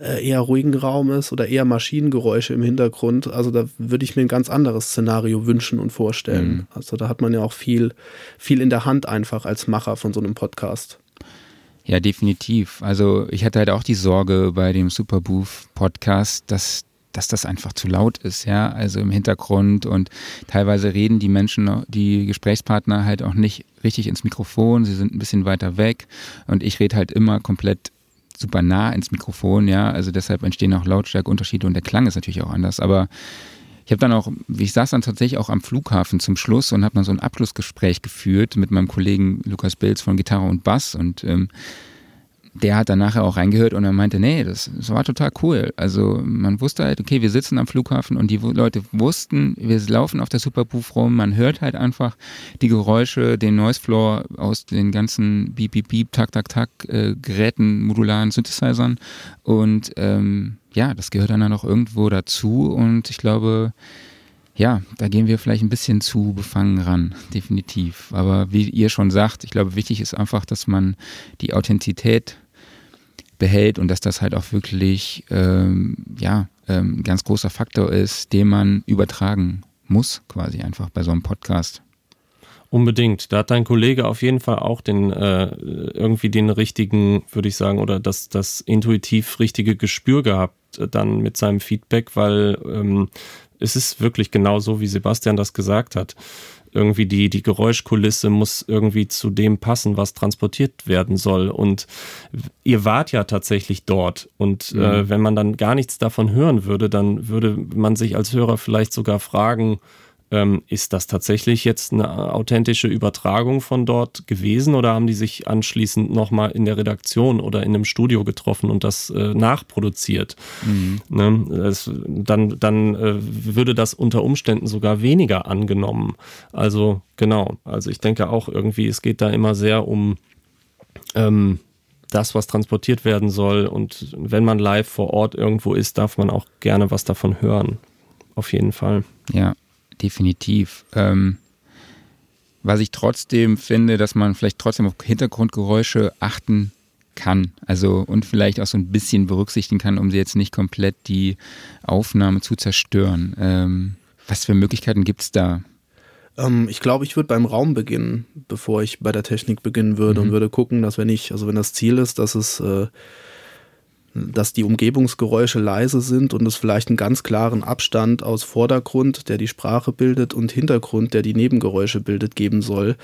äh, eher ruhigen Raum ist oder eher Maschinengeräusche im Hintergrund. Also da würde ich mir ein ganz anderes Szenario wünschen und vorstellen. Mhm. Also da hat man ja auch viel, viel in der Hand einfach als Macher von so einem Podcast. Ja, definitiv. Also ich hatte halt auch die Sorge bei dem Superbooth Podcast, dass dass das einfach zu laut ist, ja, also im Hintergrund. Und teilweise reden die Menschen, die Gesprächspartner halt auch nicht richtig ins Mikrofon, sie sind ein bisschen weiter weg. Und ich rede halt immer komplett super nah ins Mikrofon, ja, also deshalb entstehen auch Lautstärkeunterschiede und der Klang ist natürlich auch anders, aber ich habe dann auch, ich saß dann tatsächlich auch am Flughafen zum Schluss und habe dann so ein Abschlussgespräch geführt mit meinem Kollegen Lukas Bilz von Gitarre und Bass. Und ähm, der hat dann nachher auch reingehört und er meinte, nee, das, das, war total cool. Also man wusste halt, okay, wir sitzen am Flughafen und die Leute wussten, wir laufen auf der Superbooth rum, man hört halt einfach die Geräusche, den Noise Floor aus den ganzen Beep, Beep, Beep, Tak, Tak, Tak äh, Geräten, modularen Synthesizern und ähm, ja, das gehört dann auch irgendwo dazu und ich glaube, ja, da gehen wir vielleicht ein bisschen zu befangen ran, definitiv. Aber wie ihr schon sagt, ich glaube, wichtig ist einfach, dass man die Authentizität behält und dass das halt auch wirklich ähm, ja, ähm, ein ganz großer Faktor ist, den man übertragen muss, quasi einfach bei so einem Podcast. Unbedingt. Da hat dein Kollege auf jeden Fall auch den äh, irgendwie den richtigen, würde ich sagen, oder das, das intuitiv richtige Gespür gehabt äh, dann mit seinem Feedback, weil ähm, es ist wirklich genau so, wie Sebastian das gesagt hat irgendwie die, die Geräuschkulisse muss irgendwie zu dem passen, was transportiert werden soll. Und ihr wart ja tatsächlich dort. Und äh, mhm. äh, wenn man dann gar nichts davon hören würde, dann würde man sich als Hörer vielleicht sogar fragen, ähm, ist das tatsächlich jetzt eine authentische Übertragung von dort gewesen oder haben die sich anschließend nochmal in der Redaktion oder in einem Studio getroffen und das äh, nachproduziert? Mhm. Ne? Es, dann dann äh, würde das unter Umständen sogar weniger angenommen. Also genau, also ich denke auch irgendwie, es geht da immer sehr um ähm, das, was transportiert werden soll. Und wenn man live vor Ort irgendwo ist, darf man auch gerne was davon hören. Auf jeden Fall. Ja, definitiv. Ähm, was ich trotzdem finde, dass man vielleicht trotzdem auf Hintergrundgeräusche achten kann. Also und vielleicht auch so ein bisschen berücksichtigen kann, um sie jetzt nicht komplett die Aufnahme zu zerstören. Ähm, was für Möglichkeiten gibt es da? Ähm, ich glaube, ich würde beim Raum beginnen, bevor ich bei der Technik beginnen würde mhm. und würde gucken, dass wenn ich, also wenn das Ziel ist, dass es äh, dass die Umgebungsgeräusche leise sind und es vielleicht einen ganz klaren Abstand aus Vordergrund, der die Sprache bildet, und Hintergrund, der die Nebengeräusche bildet, geben soll,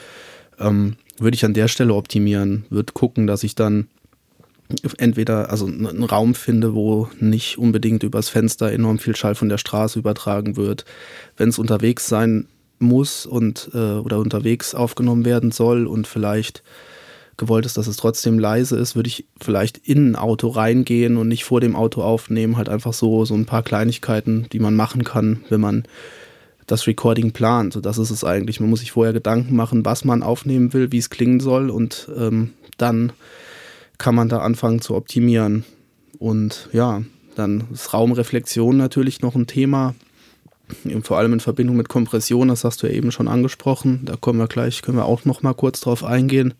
ähm, würde ich an der Stelle optimieren, würde gucken, dass ich dann entweder also einen Raum finde, wo nicht unbedingt übers Fenster enorm viel Schall von der Straße übertragen wird. Wenn es unterwegs sein muss und äh, oder unterwegs aufgenommen werden soll und vielleicht gewollt ist, dass es trotzdem leise ist, würde ich vielleicht in ein Auto reingehen und nicht vor dem Auto aufnehmen. Halt einfach so, so ein paar Kleinigkeiten, die man machen kann, wenn man das Recording plant. So, das ist es eigentlich. Man muss sich vorher Gedanken machen, was man aufnehmen will, wie es klingen soll und ähm, dann kann man da anfangen zu optimieren. Und ja, dann ist Raumreflexion natürlich noch ein Thema, vor allem in Verbindung mit Kompression, das hast du ja eben schon angesprochen. Da kommen wir gleich, können wir auch noch mal kurz drauf eingehen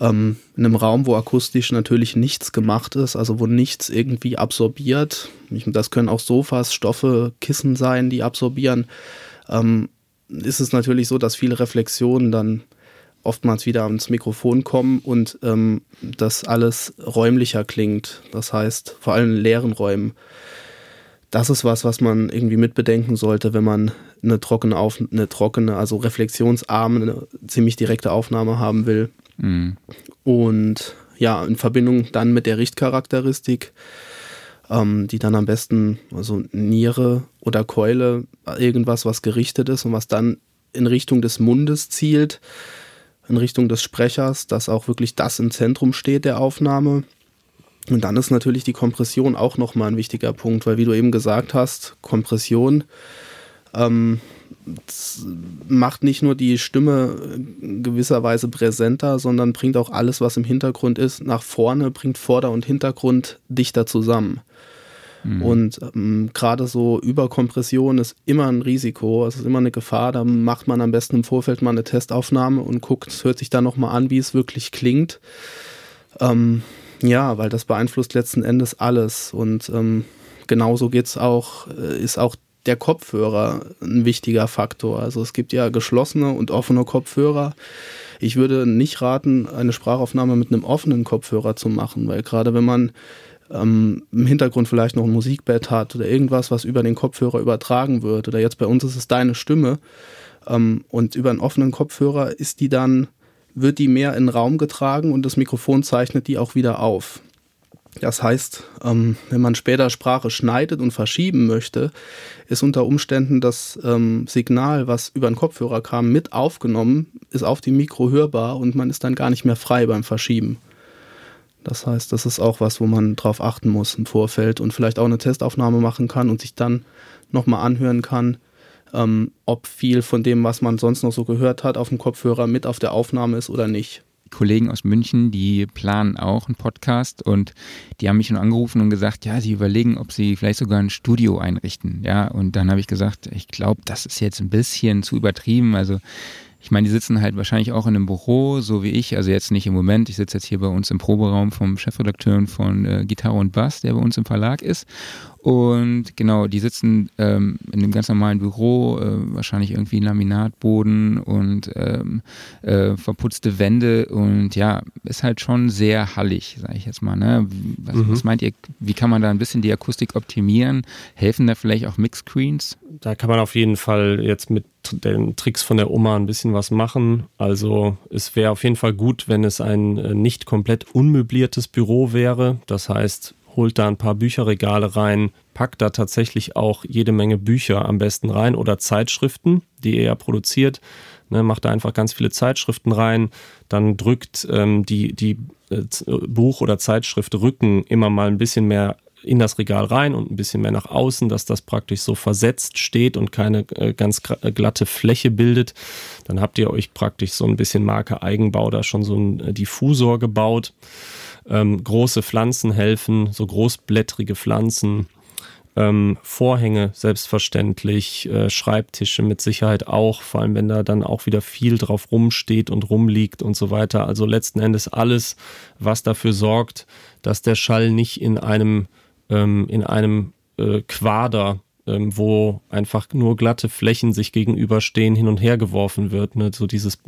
ähm, in einem Raum, wo akustisch natürlich nichts gemacht ist, also wo nichts irgendwie absorbiert. Das können auch Sofas, Stoffe, Kissen sein, die absorbieren. Ähm, ist es natürlich so, dass viele Reflexionen dann oftmals wieder ans Mikrofon kommen und ähm, das alles räumlicher klingt. Das heißt, vor allem in leeren Räumen das ist was, was man irgendwie mitbedenken sollte, wenn man eine trockene, Auf eine trockene also reflexionsarme, ziemlich direkte Aufnahme haben will. Mhm. Und ja, in Verbindung dann mit der Richtcharakteristik, ähm, die dann am besten, also Niere oder Keule, irgendwas, was gerichtet ist und was dann in Richtung des Mundes zielt, in Richtung des Sprechers, dass auch wirklich das im Zentrum steht der Aufnahme. Und dann ist natürlich die Kompression auch nochmal ein wichtiger Punkt, weil wie du eben gesagt hast, Kompression ähm, macht nicht nur die Stimme gewisserweise präsenter, sondern bringt auch alles, was im Hintergrund ist, nach vorne, bringt Vorder- und Hintergrund dichter zusammen. Mhm. Und ähm, gerade so Überkompression ist immer ein Risiko, es ist immer eine Gefahr. Da macht man am besten im Vorfeld mal eine Testaufnahme und guckt, hört sich dann nochmal an, wie es wirklich klingt. Ähm, ja, weil das beeinflusst letzten Endes alles. Und ähm, genauso geht's auch, äh, ist auch der Kopfhörer ein wichtiger Faktor. Also es gibt ja geschlossene und offene Kopfhörer. Ich würde nicht raten, eine Sprachaufnahme mit einem offenen Kopfhörer zu machen, weil gerade wenn man ähm, im Hintergrund vielleicht noch ein Musikbett hat oder irgendwas, was über den Kopfhörer übertragen wird, oder jetzt bei uns ist es deine Stimme, ähm, und über einen offenen Kopfhörer ist die dann, wird die mehr in den Raum getragen und das Mikrofon zeichnet die auch wieder auf. Das heißt, ähm, wenn man später Sprache schneidet und verschieben möchte, ist unter Umständen das ähm, Signal, was über den Kopfhörer kam, mit aufgenommen, ist auf dem Mikro hörbar und man ist dann gar nicht mehr frei beim Verschieben. Das heißt, das ist auch was, wo man drauf achten muss im Vorfeld und vielleicht auch eine Testaufnahme machen kann und sich dann nochmal anhören kann, ähm, ob viel von dem, was man sonst noch so gehört hat, auf dem Kopfhörer mit auf der Aufnahme ist oder nicht. Kollegen aus München, die planen auch einen Podcast und die haben mich schon angerufen und gesagt, ja, sie überlegen, ob sie vielleicht sogar ein Studio einrichten. Ja, und dann habe ich gesagt, ich glaube, das ist jetzt ein bisschen zu übertrieben. Also ich meine, die sitzen halt wahrscheinlich auch in einem Büro, so wie ich. Also jetzt nicht im Moment. Ich sitze jetzt hier bei uns im Proberaum vom Chefredakteur von äh, Gitarre und Bass, der bei uns im Verlag ist. Und genau, die sitzen ähm, in einem ganz normalen Büro, äh, wahrscheinlich irgendwie Laminatboden und ähm, äh, verputzte Wände und ja, ist halt schon sehr hallig, sage ich jetzt mal. Ne? Was, mhm. was, meint ihr, wie kann man da ein bisschen die Akustik optimieren? Helfen da vielleicht auch Mixscreens? Da kann man auf jeden Fall jetzt mit den Tricks von der Oma ein bisschen was machen. Also es wäre auf jeden Fall gut, wenn es ein äh, nicht komplett unmöbliertes Büro wäre. Das heißt, holt da ein paar Bücherregale rein, packt da tatsächlich auch jede Menge Bücher am besten rein oder Zeitschriften, die er produziert. Ne, macht da einfach ganz viele Zeitschriften rein, dann drückt ähm, die, die äh, Buch- oder Zeitschriftrücken immer mal ein bisschen mehr in das Regal rein und ein bisschen mehr nach außen, dass das praktisch so versetzt steht und keine äh, ganz äh, glatte Fläche bildet. Dann habt ihr euch praktisch so ein bisschen Marke Eigenbau da schon so einen äh, Diffusor gebaut. Ähm, große Pflanzen helfen, so großblättrige Pflanzen. Ähm, Vorhänge selbstverständlich, äh, Schreibtische mit Sicherheit auch, vor allem wenn da dann auch wieder viel drauf rumsteht und rumliegt und so weiter. Also letzten Endes alles, was dafür sorgt, dass der Schall nicht in einem, ähm, in einem äh, Quader ähm, wo einfach nur glatte Flächen sich gegenüberstehen, hin und her geworfen wird. Ne? So dieses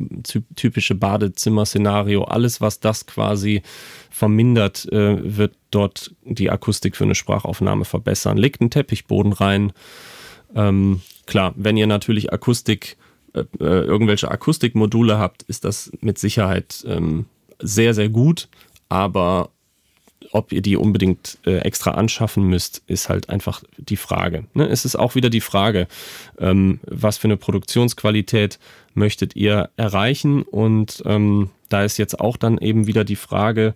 typische Badezimmer-Szenario. Alles, was das quasi vermindert, äh, wird dort die Akustik für eine Sprachaufnahme verbessern. Legt einen Teppichboden rein. Ähm, klar, wenn ihr natürlich Akustik, äh, äh irgendwelche Akustikmodule habt, ist das mit Sicherheit ähm, sehr, sehr gut. Aber ob ihr die unbedingt äh, extra anschaffen müsst, ist halt einfach die Frage. Ne? Es ist auch wieder die Frage, ähm, was für eine Produktionsqualität möchtet ihr erreichen? Und ähm, da ist jetzt auch dann eben wieder die Frage,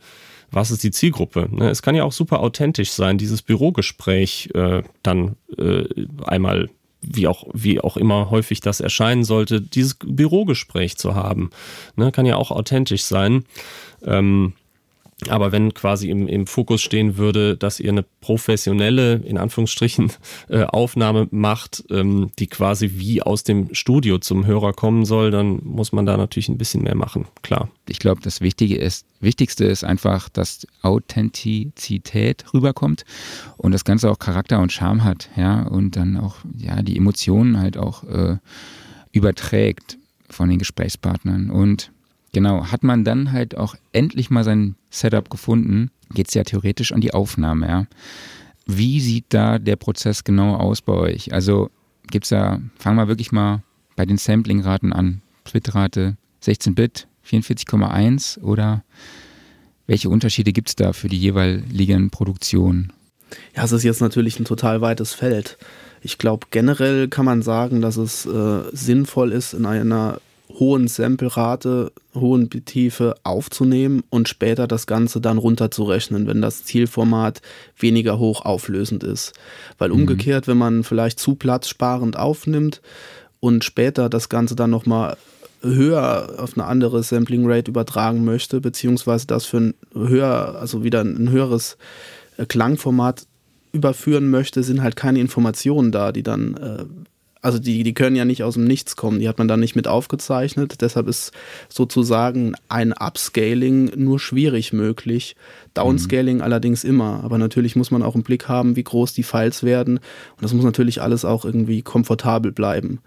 was ist die Zielgruppe? Ne? Es kann ja auch super authentisch sein, dieses Bürogespräch äh, dann äh, einmal wie auch, wie auch immer häufig das erscheinen sollte, dieses Bürogespräch zu haben. Ne? Kann ja auch authentisch sein. Ähm, aber wenn quasi im, im Fokus stehen würde, dass ihr eine professionelle, in Anführungsstrichen, äh, Aufnahme macht, ähm, die quasi wie aus dem Studio zum Hörer kommen soll, dann muss man da natürlich ein bisschen mehr machen, klar. Ich glaube, das Wichtige ist, Wichtigste ist einfach, dass Authentizität rüberkommt und das Ganze auch Charakter und Charme hat, ja, und dann auch, ja, die Emotionen halt auch äh, überträgt von den Gesprächspartnern und Genau, hat man dann halt auch endlich mal sein Setup gefunden, geht es ja theoretisch an die Aufnahme, ja. wie sieht da der Prozess genau aus bei euch? Also gibt es da, fangen wir wirklich mal bei den Sampling-Raten an. Bitrate 16-Bit, 44,1 oder welche Unterschiede gibt es da für die jeweiligen Produktionen? Ja, es ist jetzt natürlich ein total weites Feld. Ich glaube, generell kann man sagen, dass es äh, sinnvoll ist, in einer hohen Samplerate, hohen Tiefe aufzunehmen und später das Ganze dann runterzurechnen, wenn das Zielformat weniger hoch auflösend ist. Weil mhm. umgekehrt, wenn man vielleicht zu platzsparend aufnimmt und später das Ganze dann nochmal höher auf eine andere Sampling Rate übertragen möchte, beziehungsweise das für ein höher, also wieder ein höheres äh, Klangformat überführen möchte, sind halt keine Informationen da, die dann äh, also die, die können ja nicht aus dem Nichts kommen, die hat man dann nicht mit aufgezeichnet. Deshalb ist sozusagen ein Upscaling nur schwierig möglich, Downscaling mhm. allerdings immer. Aber natürlich muss man auch im Blick haben, wie groß die Files werden. Und das muss natürlich alles auch irgendwie komfortabel bleiben.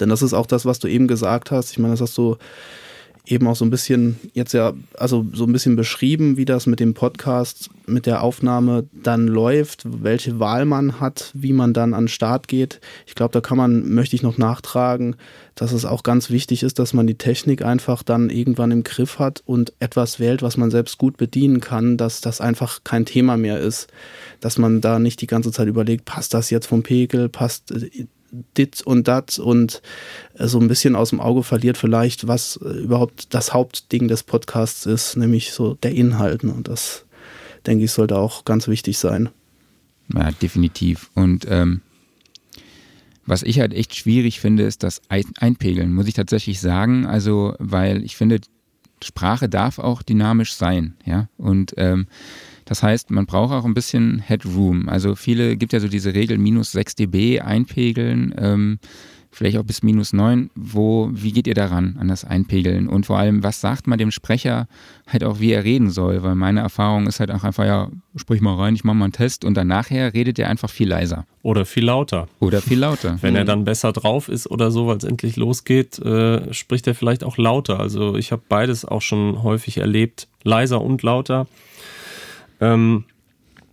Denn das ist auch das, was du eben gesagt hast. Ich meine, das hast du eben auch so ein bisschen jetzt ja, also so ein bisschen beschrieben, wie das mit dem Podcast, mit der Aufnahme dann läuft, welche Wahl man hat, wie man dann an den Start geht. Ich glaube, da kann man, möchte ich noch nachtragen, dass es auch ganz wichtig ist, dass man die Technik einfach dann irgendwann im Griff hat und etwas wählt, was man selbst gut bedienen kann, dass das einfach kein Thema mehr ist, dass man da nicht die ganze Zeit überlegt, passt das jetzt vom Pegel, passt dit und dat und äh, so ein bisschen aus dem Auge verliert vielleicht, was äh, überhaupt das Hauptding des Podcasts ist, nämlich so der Inhalt. Ne? Und das, denke ich, sollte auch ganz wichtig sein. Ja, definitiv. Und ähm, was ich halt echt schwierig finde, ist das Einpegeln, muss ich tatsächlich sagen. Also, weil ich finde, Sprache darf auch dynamisch sein, ja. Und ähm, das heißt, man braucht auch ein bisschen Headroom. Also viele gibt ja so diese Regel minus 6 dB einpegeln, ähm, vielleicht auch bis minus 9. Wo, wie geht ihr daran an das Einpegeln? Und vor allem, was sagt man dem Sprecher halt auch, wie er reden soll? Weil meine Erfahrung ist halt auch einfach, ja, sprich mal rein, ich mache mal einen Test und dann nachher redet er einfach viel leiser. Oder viel lauter. Oder viel lauter. Wenn er dann besser drauf ist oder so, weil es endlich losgeht, äh, spricht er vielleicht auch lauter. Also ich habe beides auch schon häufig erlebt, leiser und lauter. Ähm,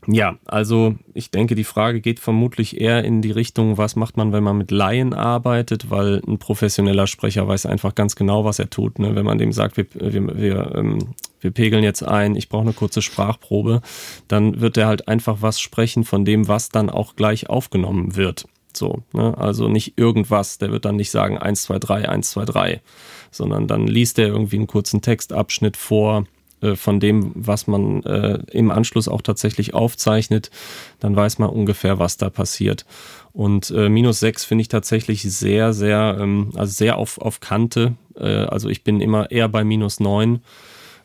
ja, also ich denke, die Frage geht vermutlich eher in die Richtung, was macht man, wenn man mit Laien arbeitet, weil ein professioneller Sprecher weiß einfach ganz genau, was er tut. Ne? Wenn man dem sagt, wir, wir, wir, ähm, wir pegeln jetzt ein, ich brauche eine kurze Sprachprobe, dann wird er halt einfach was sprechen von dem, was dann auch gleich aufgenommen wird. So, ne? Also nicht irgendwas, der wird dann nicht sagen 1, 2, 3, 1, 2, 3, sondern dann liest er irgendwie einen kurzen Textabschnitt vor, äh, von dem, was man äh, im Anschluss auch tatsächlich aufzeichnet, dann weiß man ungefähr, was da passiert. Und äh, minus 6 finde ich tatsächlich sehr, sehr, ähm, also sehr auf, auf Kante. Äh, also ich bin immer eher bei minus 9.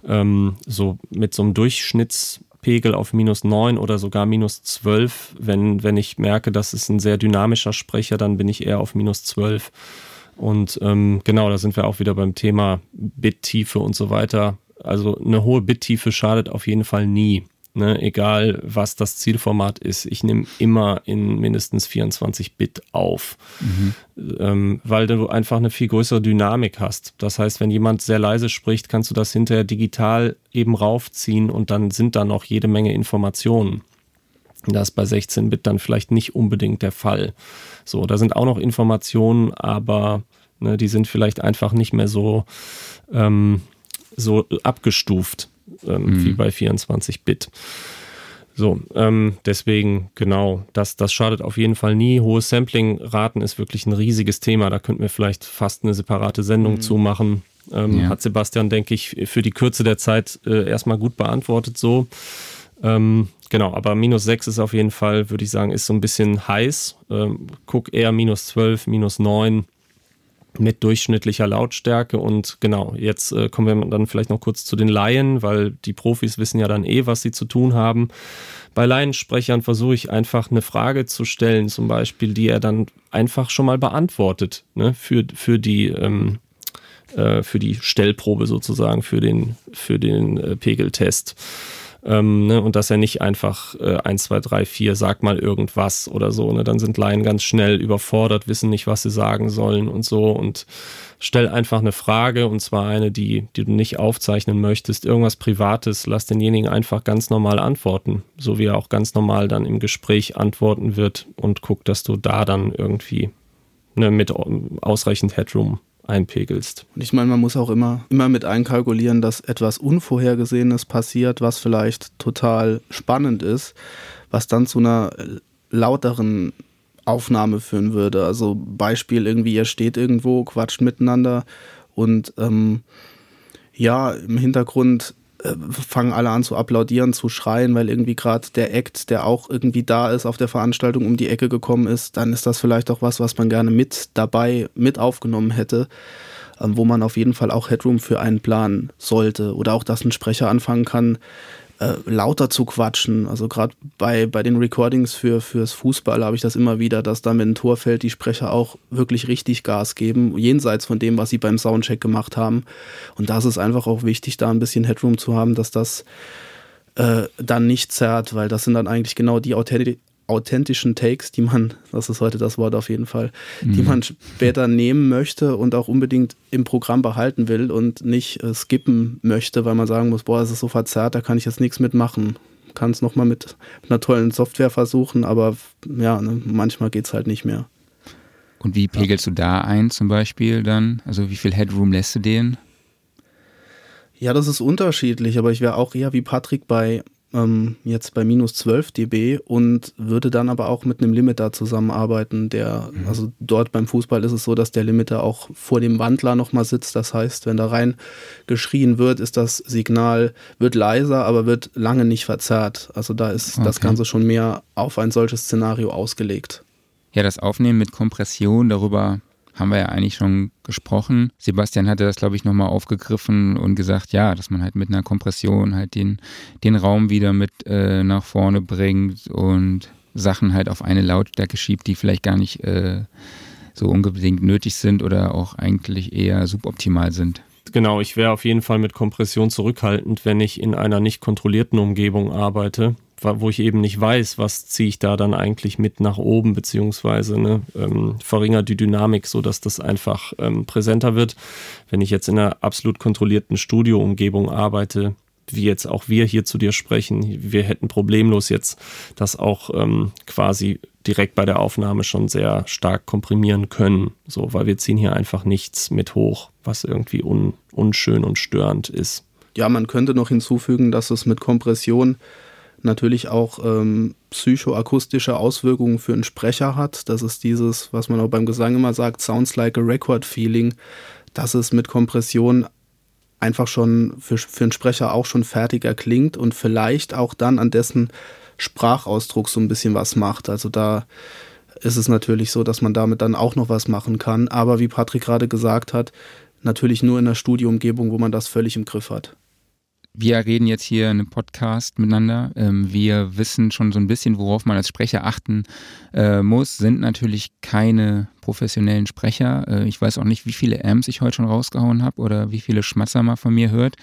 Ähm, so mit so einem Durchschnittspegel auf minus 9 oder sogar minus 12. Wenn, wenn ich merke, das ist ein sehr dynamischer Sprecher, dann bin ich eher auf minus 12. Und ähm, genau, da sind wir auch wieder beim Thema Bittiefe und so weiter. Also eine hohe Bittiefe schadet auf jeden Fall nie. Ne? Egal, was das Zielformat ist. Ich nehme immer in mindestens 24 Bit auf, mhm. ähm, weil du einfach eine viel größere Dynamik hast. Das heißt, wenn jemand sehr leise spricht, kannst du das hinterher digital eben raufziehen und dann sind da noch jede Menge Informationen. Das ist bei 16 Bit dann vielleicht nicht unbedingt der Fall. So, da sind auch noch Informationen, aber ne, die sind vielleicht einfach nicht mehr so ähm, so abgestuft ähm, mhm. wie bei 24-Bit. So, ähm, deswegen, genau, das, das schadet auf jeden Fall nie. Hohe Sampling-Raten ist wirklich ein riesiges Thema. Da könnten wir vielleicht fast eine separate Sendung mhm. zu machen. Ähm, ja. Hat Sebastian, denke ich, für die Kürze der Zeit äh, erstmal gut beantwortet so. Ähm, genau, aber minus 6 ist auf jeden Fall, würde ich sagen, ist so ein bisschen heiß. Ähm, guck eher minus 12, minus 9 mit durchschnittlicher Lautstärke. Und genau, jetzt äh, kommen wir dann vielleicht noch kurz zu den Laien, weil die Profis wissen ja dann eh, was sie zu tun haben. Bei Laiensprechern versuche ich einfach eine Frage zu stellen, zum Beispiel, die er dann einfach schon mal beantwortet, ne, für, für die, ähm, äh, für die Stellprobe sozusagen, für den, für den äh, Pegeltest. Ähm, ne, und dass er nicht einfach äh, 1, 2, 3, 4, sag mal irgendwas oder so. Ne? Dann sind Laien ganz schnell überfordert, wissen nicht, was sie sagen sollen und so. Und stell einfach eine Frage und zwar eine, die, die du nicht aufzeichnen möchtest. Irgendwas Privates, lass denjenigen einfach ganz normal antworten. So wie er auch ganz normal dann im Gespräch antworten wird und guck, dass du da dann irgendwie ne, mit ausreichend Headroom einpegelst. Und ich meine, man muss auch immer, immer mit einkalkulieren, dass etwas Unvorhergesehenes passiert, was vielleicht total spannend ist, was dann zu einer lauteren Aufnahme führen würde. Also Beispiel irgendwie, ihr steht irgendwo, quatscht miteinander und ähm, ja, im Hintergrund fangen alle an zu applaudieren, zu schreien, weil irgendwie gerade der Act, der auch irgendwie da ist, auf der Veranstaltung um die Ecke gekommen ist, dann ist das vielleicht auch was, was man gerne mit dabei, mit aufgenommen hätte, ähm, wo man auf jeden Fall auch Headroom für einen planen sollte. Oder auch, dass ein Sprecher anfangen kann, äh, lauter zu quatschen. Also gerade bei, bei den Recordings für, fürs Fußball habe ich das immer wieder, dass da, wenn ein Tor fällt, die Sprecher auch wirklich richtig Gas geben, jenseits von dem, was sie beim Soundcheck gemacht haben. Und da ist einfach auch wichtig, da ein bisschen Headroom zu haben, dass das äh, dann nicht zerrt, weil das sind dann eigentlich genau die Authentiz authentischen Takes, die man, das ist heute das Wort auf jeden Fall, mhm. die man später nehmen möchte und auch unbedingt im Programm behalten will und nicht äh, skippen möchte, weil man sagen muss, boah, es ist so verzerrt, da kann ich jetzt nichts mitmachen. Kann es nochmal mit, einer tollen Software versuchen, aber ja, ne, manchmal geht es halt nicht mehr. Und wie pegelst ja. du da ein zum Beispiel dann? Also wie viel Headroom lässt du denen? Ja, das ist unterschiedlich, aber ich wäre auch eher wie Patrick bei ähm, jetzt bei minus 12 dB und würde dann aber auch mit einem Limiter zusammenarbeiten. Der, mhm. also dort beim Fußball ist es so, dass der Limiter auch vor dem Wandler nochmal sitzt. Das heißt, wenn da rein geschrien wird, ist das Signal, wird leiser, aber wird lange nicht verzerrt. Also da ist okay. das Ganze schon mehr auf ein solches Szenario ausgelegt. Ja, das Aufnehmen mit Kompression, darüber haben wir ja eigentlich schon gesprochen. Sebastian hatte das, glaube ich, nochmal aufgegriffen und gesagt, ja, dass man halt mit einer Kompression halt den, den Raum wieder mit äh, nach vorne bringt und Sachen halt auf eine Lautstärke schiebt, die vielleicht gar nicht äh, so unbedingt nötig sind oder auch eigentlich eher suboptimal sind. Genau, ich wäre auf jeden Fall mit Kompression zurückhaltend, wenn ich in einer nicht kontrollierten Umgebung arbeite wo ich eben nicht weiß, was ziehe ich da dann eigentlich mit nach oben, beziehungsweise ne, ähm, verringert die Dynamik, sodass das einfach ähm, präsenter wird. Wenn ich jetzt in einer absolut kontrollierten Studioumgebung arbeite, wie jetzt auch wir hier zu dir sprechen, wir hätten problemlos jetzt das auch ähm, quasi direkt bei der Aufnahme schon sehr stark komprimieren können, so, weil wir ziehen hier einfach nichts mit hoch, was irgendwie un, unschön und störend ist. Ja, man könnte noch hinzufügen, dass es mit Kompression natürlich auch ähm, psychoakustische Auswirkungen für einen Sprecher hat. Das ist dieses, was man auch beim Gesang immer sagt, sounds like a record feeling, dass es mit Kompression einfach schon für, für einen Sprecher auch schon fertiger klingt und vielleicht auch dann an dessen Sprachausdruck so ein bisschen was macht. Also da ist es natürlich so, dass man damit dann auch noch was machen kann. Aber wie Patrick gerade gesagt hat, natürlich nur in der Studioumgebung, wo man das völlig im Griff hat wir reden jetzt hier in einem Podcast miteinander. Ähm, wir wissen schon so ein bisschen, worauf man als Sprecher achten äh, muss, sind natürlich keine professionellen Sprecher. Äh, ich weiß auch nicht, wie viele Amps ich heute schon rausgehauen habe oder wie viele Schmatzer mal von mir hört.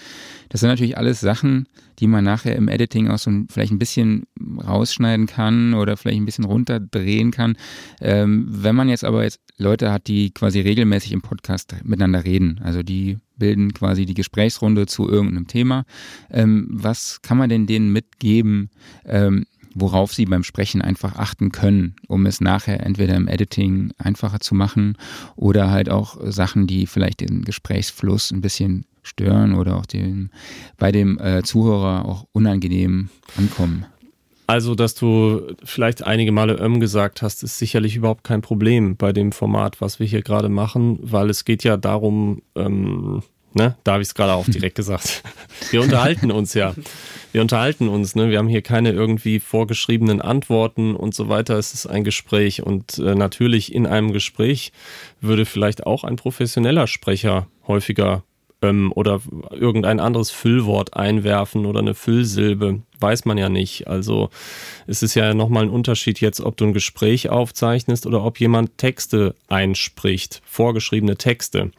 Das sind natürlich alles Sachen, die man nachher im Editing auch so vielleicht ein bisschen rausschneiden kann oder vielleicht ein bisschen runterdrehen kann. Ähm, wenn man jetzt aber jetzt Leute hat, die quasi regelmäßig im Podcast miteinander reden, also die bilden quasi die Gesprächsrunde zu irgendeinem Thema. Ähm, was kann man denn denen mitgeben, ähm, worauf sie beim Sprechen einfach achten können, um es nachher entweder im Editing einfacher zu machen oder halt auch Sachen, die vielleicht den Gesprächsfluss ein bisschen stören oder auch dem, bei dem äh, Zuhörer auch unangenehm ankommen. Also, dass du vielleicht einige Male Öm gesagt hast, ist sicherlich überhaupt kein Problem bei dem Format, was wir hier gerade machen, weil es geht ja darum, ähm, ne, da habe ich es gerade auch direkt gesagt. Wir unterhalten uns ja. Wir unterhalten uns, ne? Wir haben hier keine irgendwie vorgeschriebenen Antworten und so weiter. Es ist ein Gespräch und äh, natürlich in einem Gespräch würde vielleicht auch ein professioneller Sprecher häufiger ähm, oder irgendein anderes Füllwort einwerfen oder eine Füllsilbe, weiß man ja nicht. Also es ist ja nochmal ein Unterschied jetzt, ob du ein Gespräch aufzeichnest oder ob jemand Texte einspricht, vorgeschriebene Texte.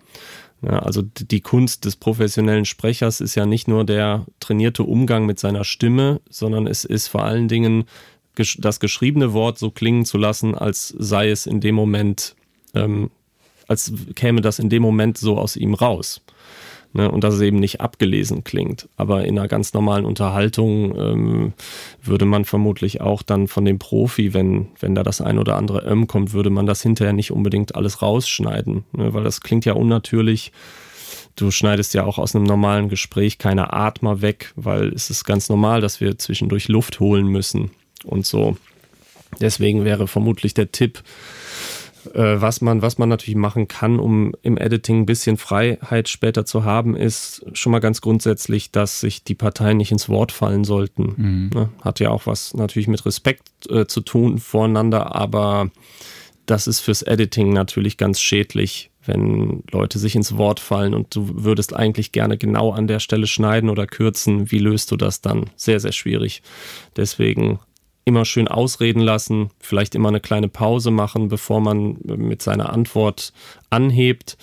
Ja, also die Kunst des professionellen Sprechers ist ja nicht nur der trainierte Umgang mit seiner Stimme, sondern es ist vor allen Dingen das geschriebene Wort so klingen zu lassen, als sei es in dem Moment, ähm, als käme das in dem Moment so aus ihm raus. Ne, und dass es eben nicht abgelesen klingt. Aber in einer ganz normalen Unterhaltung ähm, würde man vermutlich auch dann von dem Profi, wenn, wenn da das ein oder andere M kommt, würde man das hinterher nicht unbedingt alles rausschneiden, ne, weil das klingt ja unnatürlich. Du schneidest ja auch aus einem normalen Gespräch keine Atmer weg, weil es ist ganz normal, dass wir zwischendurch Luft holen müssen und so. Deswegen wäre vermutlich der Tipp, was, man, was man natürlich machen kann, um im Editing ein bisschen Freiheit später zu haben, ist schon mal ganz grundsätzlich, dass sich die Parteien nicht ins Wort fallen sollten. Mhm. Ne? Hat ja auch was natürlich mit Respekt äh, zu tun voreinander, aber das ist fürs Editing natürlich ganz schädlich, wenn Leute sich ins Wort fallen und du würdest eigentlich gerne genau an der Stelle schneiden oder kürzen. Wie löst du das dann? Sehr, sehr schwierig. Deswegen immer schön ausreden lassen, vielleicht immer eine kleine Pause machen, bevor man mit seiner Antwort anhebt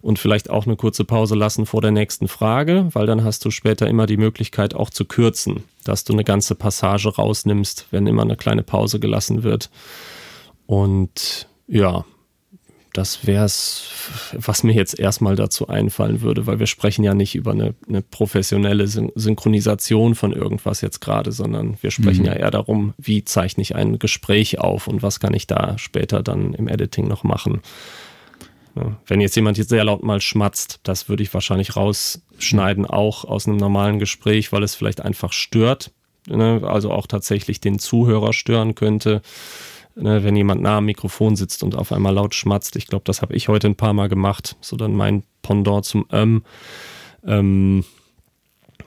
und vielleicht auch eine kurze Pause lassen vor der nächsten Frage, weil dann hast du später immer die Möglichkeit auch zu kürzen, dass du eine ganze Passage rausnimmst, wenn immer eine kleine Pause gelassen wird. Und ja, das wäre es, was mir jetzt erstmal dazu einfallen würde, weil wir sprechen ja nicht über eine, eine professionelle Syn Synchronisation von irgendwas jetzt gerade, sondern wir sprechen mhm. ja eher darum, wie zeichne ich ein Gespräch auf und was kann ich da später dann im Editing noch machen. Ja, wenn jetzt jemand jetzt sehr laut mal schmatzt, das würde ich wahrscheinlich rausschneiden, auch aus einem normalen Gespräch, weil es vielleicht einfach stört, ne? also auch tatsächlich den Zuhörer stören könnte ne, wenn jemand nah am Mikrofon sitzt und auf einmal laut schmatzt. Ich glaube, das habe ich heute ein paar Mal gemacht. So dann mein Pendant zum Ähm. ähm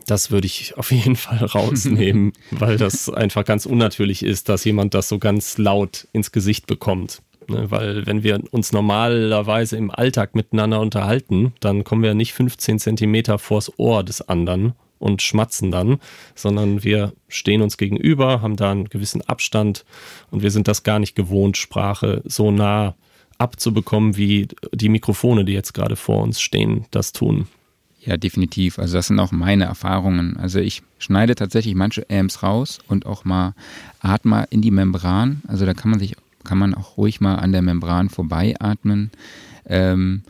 das würde ich auf jeden Fall rausnehmen, weil das einfach ganz unnatürlich ist, dass jemand das so ganz laut ins Gesicht bekommt. Ne, weil wenn wir uns normalerweise im Alltag miteinander unterhalten, dann kommen wir nicht 15 Zentimeter vors Ohr des anderen und schmatzen dann, sondern wir stehen uns gegenüber, haben da einen gewissen Abstand und wir sind das gar nicht gewohnt, Sprache so nah abzubekommen, wie die Mikrofone, die jetzt gerade vor uns stehen, das tun. Ja, definitiv. Also das sind auch meine Erfahrungen. Also ich schneide tatsächlich manche Amps raus und auch mal atme in die Membran. Also da kann man sich, kann man auch ruhig mal an der Membran vorbei atmen. Ähm,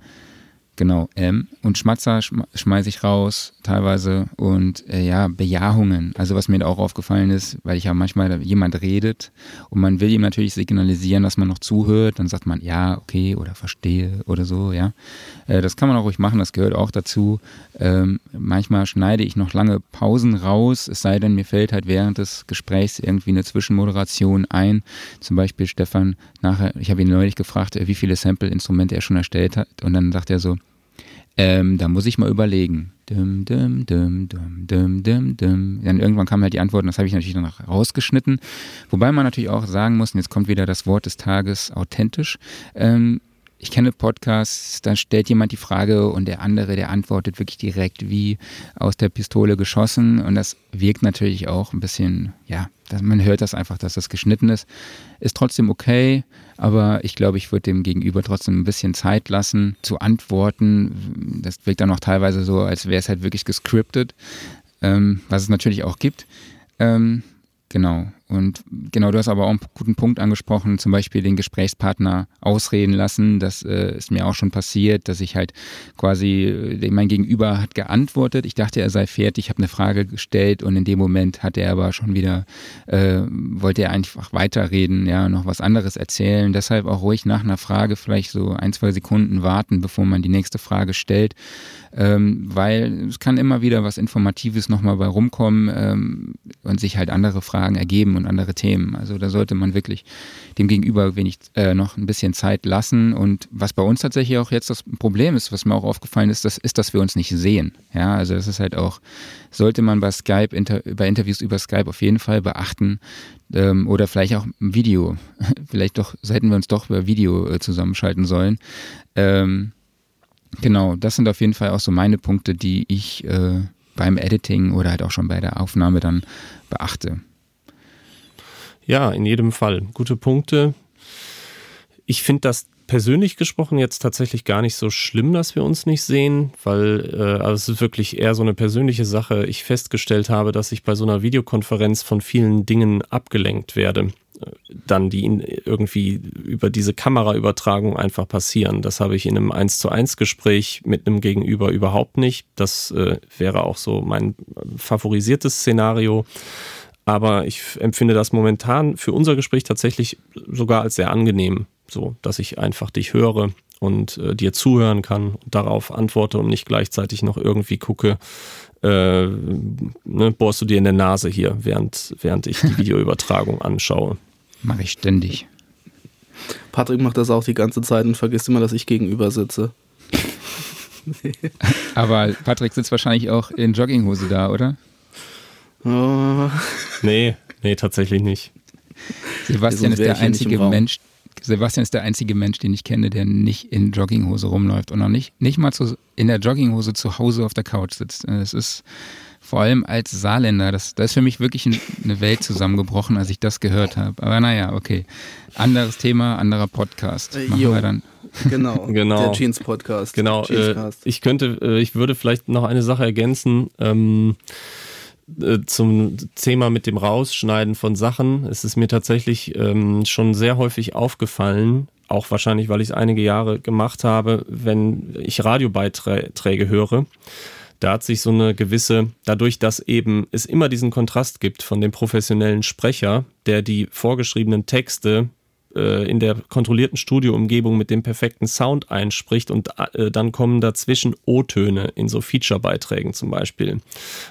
Genau, ähm, und Schmatzer schmeiße ich raus teilweise und äh, ja, Bejahungen. Also was mir da auch aufgefallen ist, weil ich ja manchmal jemand redet und man will ihm natürlich signalisieren, dass man noch zuhört, dann sagt man ja, okay oder verstehe oder so, ja. Äh, das kann man auch ruhig machen, das gehört auch dazu. Ähm, manchmal schneide ich noch lange Pausen raus, es sei denn, mir fällt halt während des Gesprächs irgendwie eine Zwischenmoderation ein. Zum Beispiel Stefan nachher, ich habe ihn neulich gefragt, äh, wie viele Sample-Instrumente er schon erstellt hat und dann sagt er so, ähm, da muss ich mal überlegen. Dum, dum, dum. Dann irgendwann kam halt die Antwort und das habe ich natürlich noch rausgeschnitten. Wobei man natürlich auch sagen muss, und jetzt kommt wieder das Wort des Tages, authentisch. Ähm, ich kenne Podcasts, da stellt jemand die Frage und der andere, der antwortet wirklich direkt wie aus der Pistole geschossen und das wirkt natürlich auch ein bisschen, ja, man hört das einfach, dass das geschnitten ist. Ist trotzdem okay, aber ich glaube, ich würde dem Gegenüber trotzdem ein bisschen Zeit lassen zu antworten. Das wirkt dann auch teilweise so, als wäre es halt wirklich gescriptet, ähm, was es natürlich auch gibt. Ähm, genau. Und genau, du hast aber auch einen guten Punkt angesprochen, zum Beispiel den Gesprächspartner ausreden lassen. Das äh, ist mir auch schon passiert, dass ich halt quasi, äh, mein Gegenüber hat geantwortet. Ich dachte, er sei fertig, ich habe eine Frage gestellt und in dem Moment hat er aber schon wieder, äh, wollte er einfach weiterreden, ja, noch was anderes erzählen. Deshalb auch ruhig nach einer Frage vielleicht so ein, zwei Sekunden warten, bevor man die nächste Frage stellt. Ähm, weil es kann immer wieder was Informatives nochmal bei rumkommen ähm, und sich halt andere Fragen ergeben und andere Themen. Also da sollte man wirklich dem Gegenüber wenig äh, noch ein bisschen Zeit lassen. Und was bei uns tatsächlich auch jetzt das Problem ist, was mir auch aufgefallen ist, das ist, dass wir uns nicht sehen. Ja, also das ist halt auch, sollte man bei Skype, inter, bei Interviews über Skype auf jeden Fall beachten. Ähm, oder vielleicht auch Video. vielleicht doch, hätten wir uns doch über Video äh, zusammenschalten sollen. Ähm, genau, das sind auf jeden Fall auch so meine Punkte, die ich äh, beim Editing oder halt auch schon bei der Aufnahme dann beachte. Ja, in jedem Fall. Gute Punkte. Ich finde das persönlich gesprochen jetzt tatsächlich gar nicht so schlimm, dass wir uns nicht sehen, weil äh, also es ist wirklich eher so eine persönliche Sache. Ich festgestellt habe, dass ich bei so einer Videokonferenz von vielen Dingen abgelenkt werde, dann die irgendwie über diese Kameraübertragung einfach passieren. Das habe ich in einem 1 zu 1 Gespräch mit einem Gegenüber überhaupt nicht. Das äh, wäre auch so mein favorisiertes Szenario. Aber ich empfinde das momentan für unser Gespräch tatsächlich sogar als sehr angenehm, so dass ich einfach dich höre und äh, dir zuhören kann und darauf antworte und nicht gleichzeitig noch irgendwie gucke, äh, ne, bohrst du dir in der Nase hier, während, während ich die Videoübertragung anschaue. Mache ich ständig. Patrick macht das auch die ganze Zeit und vergisst immer, dass ich gegenüber sitze. Aber Patrick sitzt wahrscheinlich auch in Jogginghose da, oder? Oh. Nee, nee, tatsächlich nicht. Sebastian ist der einzige Mensch, Sebastian ist der einzige Mensch, den ich kenne, der nicht in Jogginghose rumläuft und noch nicht, nicht mal zu, in der Jogginghose zu Hause auf der Couch sitzt. Das ist vor allem als Saarländer, das, da ist für mich wirklich eine Welt zusammengebrochen, als ich das gehört habe. Aber naja, okay. Anderes Thema, anderer Podcast. Machen jo. wir dann. Genau, genau. der Jeans Podcast. Genau, äh, ich könnte, äh, ich würde vielleicht noch eine Sache ergänzen. Ähm, äh, zum Thema mit dem Rausschneiden von Sachen. Es ist mir tatsächlich ähm, schon sehr häufig aufgefallen, auch wahrscheinlich, weil ich es einige Jahre gemacht habe, wenn ich Radiobeiträge höre. Da hat sich so eine gewisse, dadurch, dass eben es immer diesen Kontrast gibt von dem professionellen Sprecher, der die vorgeschriebenen Texte äh, in der kontrollierten Studioumgebung mit dem perfekten Sound einspricht und äh, dann kommen dazwischen O-Töne in so Feature-Beiträgen zum Beispiel.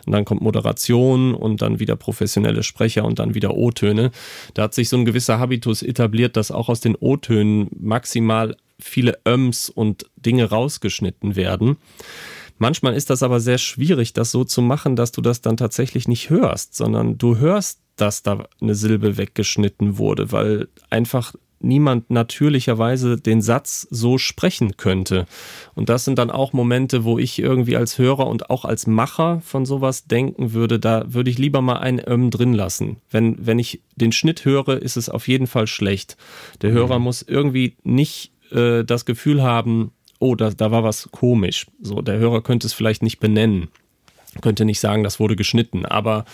Und dann kommt Moderation und dann wieder professionelle Sprecher und dann wieder O-Töne. Da hat sich so ein gewisser Habitus etabliert, dass auch aus den O-Tönen maximal viele Öms und Dinge rausgeschnitten werden. Manchmal ist das aber sehr schwierig, das so zu machen, dass du das dann tatsächlich nicht hörst, sondern du hörst dass da eine Silbe weggeschnitten wurde, weil einfach niemand natürlicherweise den Satz so sprechen könnte. Und das sind dann auch Momente, wo ich irgendwie als Hörer und auch als Macher von sowas denken würde, da würde ich lieber mal ein Öm drin lassen. Wenn, wenn ich den Schnitt höre, ist es auf jeden Fall schlecht. Der mhm. Hörer muss irgendwie nicht äh, das Gefühl haben, oh, da, da war was komisch. So, der Hörer könnte es vielleicht nicht benennen könnte nicht sagen, das wurde geschnitten, aber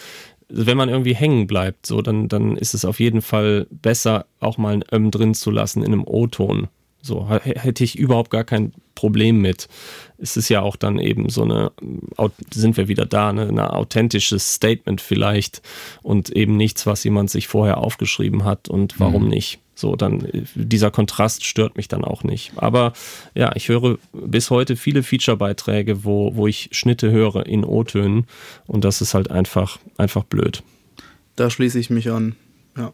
wenn man irgendwie hängen bleibt, so, dann, dann ist es auf jeden Fall besser, auch mal ein Öm drin zu lassen in einem O-Ton. So hätte ich überhaupt gar kein Problem mit. Es ist ja auch dann eben so eine, sind wir wieder da, ne, ein authentisches Statement vielleicht und eben nichts, was jemand sich vorher aufgeschrieben hat und warum mhm. nicht. So, dann dieser Kontrast stört mich dann auch nicht. Aber ja, ich höre bis heute viele Feature-Beiträge, wo, wo ich Schnitte höre in O-Tönen und das ist halt einfach, einfach blöd. Da schließe ich mich an. Ja.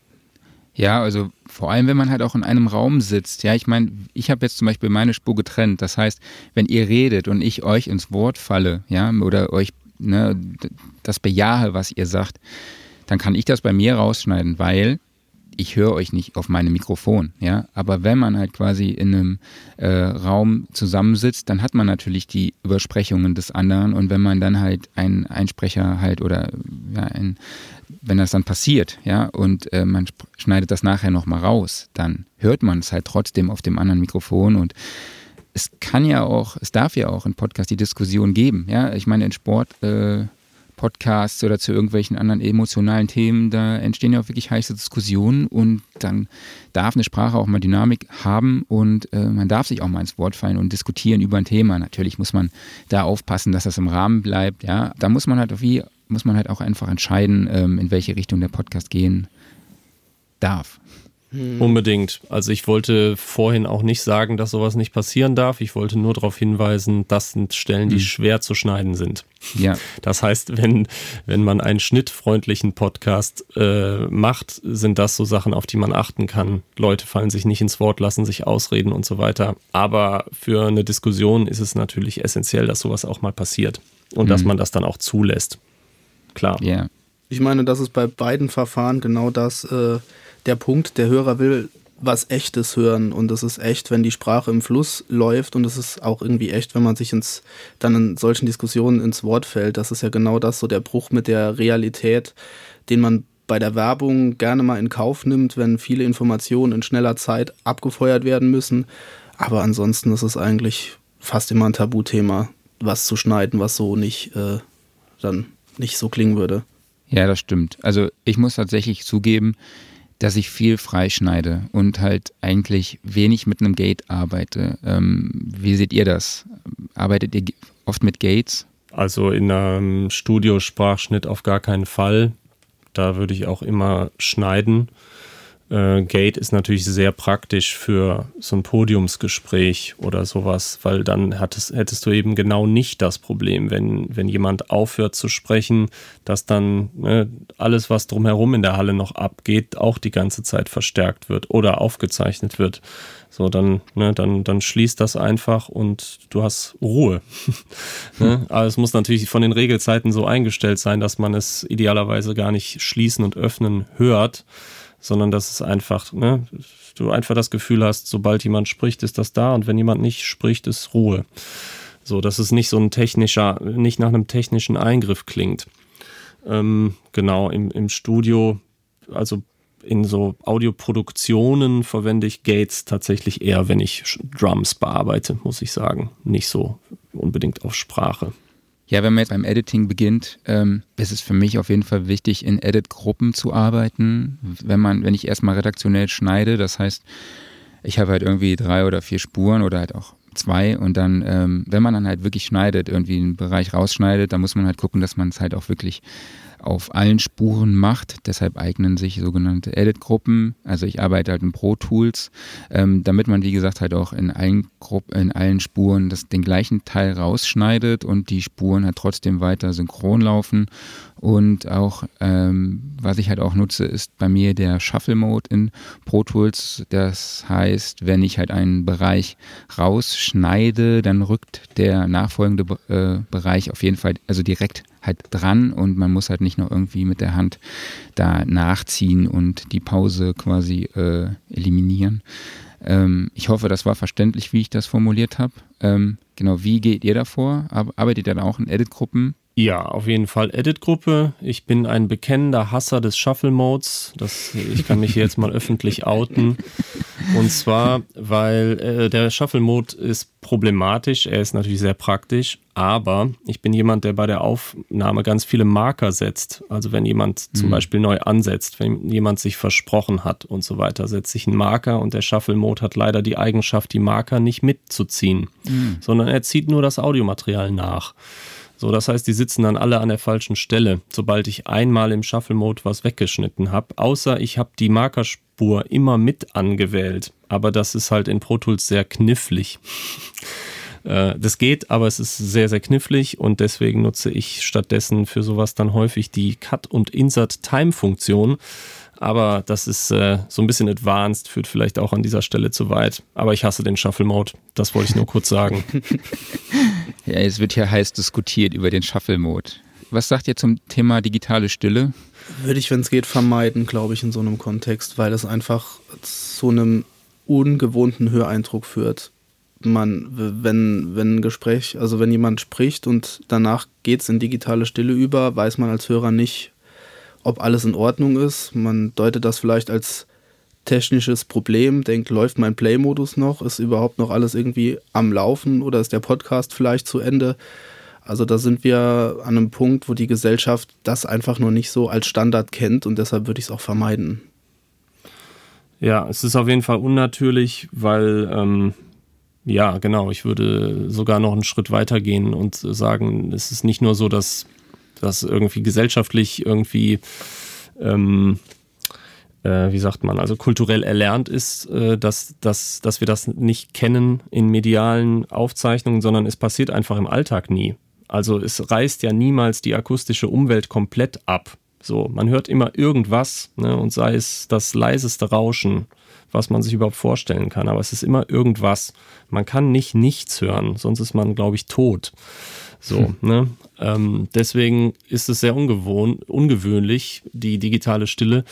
Ja, also vor allem, wenn man halt auch in einem Raum sitzt. Ja, ich meine, ich habe jetzt zum Beispiel meine Spur getrennt. Das heißt, wenn ihr redet und ich euch ins Wort falle, ja, oder euch ne, das bejahe, was ihr sagt, dann kann ich das bei mir rausschneiden, weil ich höre euch nicht auf meinem Mikrofon, ja. Aber wenn man halt quasi in einem äh, Raum zusammensitzt, dann hat man natürlich die Übersprechungen des anderen und wenn man dann halt einen Einsprecher halt oder ja, ein, wenn das dann passiert, ja, und äh, man schneidet das nachher nochmal raus, dann hört man es halt trotzdem auf dem anderen Mikrofon und es kann ja auch, es darf ja auch im Podcast die Diskussion geben, ja. Ich meine, in Sport äh, Podcasts oder zu irgendwelchen anderen emotionalen Themen, da entstehen ja auch wirklich heiße Diskussionen und dann darf eine Sprache auch mal Dynamik haben und äh, man darf sich auch mal ins Wort fallen und diskutieren über ein Thema. Natürlich muss man da aufpassen, dass das im Rahmen bleibt. Ja, da muss man halt wie muss man halt auch einfach entscheiden, ähm, in welche Richtung der Podcast gehen darf. Hm. Unbedingt. Also ich wollte vorhin auch nicht sagen, dass sowas nicht passieren darf. Ich wollte nur darauf hinweisen, das sind Stellen, die hm. schwer zu schneiden sind. Ja. Das heißt, wenn, wenn man einen schnittfreundlichen Podcast äh, macht, sind das so Sachen, auf die man achten kann. Leute fallen sich nicht ins Wort, lassen sich ausreden und so weiter. Aber für eine Diskussion ist es natürlich essentiell, dass sowas auch mal passiert und mhm. dass hm. man das dann auch zulässt. Klar. Ja. Ich meine, das ist bei beiden Verfahren genau das. Äh der Punkt, der Hörer will was Echtes hören und es ist echt, wenn die Sprache im Fluss läuft und es ist auch irgendwie echt, wenn man sich ins, dann in solchen Diskussionen ins Wort fällt. Das ist ja genau das, so der Bruch mit der Realität, den man bei der Werbung gerne mal in Kauf nimmt, wenn viele Informationen in schneller Zeit abgefeuert werden müssen. Aber ansonsten ist es eigentlich fast immer ein Tabuthema, was zu schneiden, was so nicht äh, dann nicht so klingen würde. Ja, das stimmt. Also ich muss tatsächlich zugeben, dass ich viel freischneide und halt eigentlich wenig mit einem Gate arbeite. Ähm, wie seht ihr das? Arbeitet ihr oft mit Gates? Also in einem Studiosprachschnitt auf gar keinen Fall. Da würde ich auch immer schneiden. Äh, Gate ist natürlich sehr praktisch für so ein Podiumsgespräch oder sowas, weil dann hattest, hättest du eben genau nicht das Problem, wenn, wenn jemand aufhört zu sprechen, dass dann ne, alles, was drumherum in der Halle noch abgeht, auch die ganze Zeit verstärkt wird oder aufgezeichnet wird. So, dann, ne, dann, dann schließt das einfach und du hast Ruhe. ne? Aber es muss natürlich von den Regelzeiten so eingestellt sein, dass man es idealerweise gar nicht schließen und öffnen hört sondern dass es einfach, ne, du einfach das Gefühl hast, sobald jemand spricht, ist das da und wenn jemand nicht spricht, ist Ruhe. So, dass es nicht so ein technischer, nicht nach einem technischen Eingriff klingt. Ähm, genau, im, im Studio, also in so Audioproduktionen verwende ich Gates tatsächlich eher, wenn ich Drums bearbeite, muss ich sagen. Nicht so unbedingt auf Sprache. Ja, wenn man jetzt beim Editing beginnt, ähm, ist es für mich auf jeden Fall wichtig, in Edit-Gruppen zu arbeiten. Wenn man, wenn ich erstmal redaktionell schneide, das heißt, ich habe halt irgendwie drei oder vier Spuren oder halt auch zwei und dann, ähm, wenn man dann halt wirklich schneidet, irgendwie einen Bereich rausschneidet, dann muss man halt gucken, dass man es halt auch wirklich auf allen Spuren macht. Deshalb eignen sich sogenannte Edit-Gruppen. Also ich arbeite halt in Pro Tools, ähm, damit man, wie gesagt, halt auch in allen, Grupp in allen Spuren das, den gleichen Teil rausschneidet und die Spuren halt trotzdem weiter synchron laufen. Und auch, ähm, was ich halt auch nutze, ist bei mir der Shuffle Mode in Pro Tools. Das heißt, wenn ich halt einen Bereich rausschneide, dann rückt der nachfolgende äh, Bereich auf jeden Fall, also direkt halt dran und man muss halt nicht noch irgendwie mit der Hand da nachziehen und die Pause quasi äh, eliminieren. Ähm, ich hoffe, das war verständlich, wie ich das formuliert habe. Ähm, genau, wie geht ihr davor? Arbeitet ihr dann auch in Edit-Gruppen? Ja, auf jeden Fall Edit-Gruppe. Ich bin ein bekennender Hasser des Shuffle-Modes. ich kann mich hier jetzt mal öffentlich outen. Und zwar, weil äh, der Shuffle-Mode ist problematisch. Er ist natürlich sehr praktisch, aber ich bin jemand, der bei der Aufnahme ganz viele Marker setzt. Also wenn jemand mhm. zum Beispiel neu ansetzt, wenn jemand sich versprochen hat und so weiter, setze ich einen Marker und der Shuffle-Mode hat leider die Eigenschaft, die Marker nicht mitzuziehen, mhm. sondern er zieht nur das Audiomaterial nach. So, das heißt, die sitzen dann alle an der falschen Stelle, sobald ich einmal im Shuffle-Mode was weggeschnitten habe. Außer ich habe die Markerspur immer mit angewählt. Aber das ist halt in Pro Tools sehr knifflig. Äh, das geht, aber es ist sehr, sehr knifflig und deswegen nutze ich stattdessen für sowas dann häufig die Cut- und Insert-Time-Funktion. Aber das ist äh, so ein bisschen advanced, führt vielleicht auch an dieser Stelle zu weit. Aber ich hasse den Shuffle-Mode. Das wollte ich nur kurz sagen. ja, es wird hier heiß diskutiert über den Shuffle-Mode. Was sagt ihr zum Thema digitale Stille? Würde ich, wenn es geht, vermeiden, glaube ich, in so einem Kontext, weil es einfach zu einem ungewohnten Höreindruck führt. Man, wenn, wenn ein Gespräch, also wenn jemand spricht und danach geht es in digitale Stille über, weiß man als Hörer nicht, ob alles in Ordnung ist. Man deutet das vielleicht als technisches Problem, denkt, läuft mein Play-Modus noch? Ist überhaupt noch alles irgendwie am Laufen oder ist der Podcast vielleicht zu Ende? Also da sind wir an einem Punkt, wo die Gesellschaft das einfach nur nicht so als Standard kennt und deshalb würde ich es auch vermeiden. Ja, es ist auf jeden Fall unnatürlich, weil ähm, ja, genau, ich würde sogar noch einen Schritt weiter gehen und sagen, es ist nicht nur so, dass das irgendwie gesellschaftlich irgendwie, ähm, äh, wie sagt man, also kulturell erlernt ist, äh, dass, dass, dass wir das nicht kennen in medialen Aufzeichnungen, sondern es passiert einfach im Alltag nie. Also es reißt ja niemals die akustische Umwelt komplett ab. So, man hört immer irgendwas, ne, und sei es das leiseste Rauschen, was man sich überhaupt vorstellen kann, aber es ist immer irgendwas. Man kann nicht nichts hören, sonst ist man, glaube ich, tot. So, ne? Ähm, deswegen ist es sehr ungewohn, ungewöhnlich, die digitale Stille.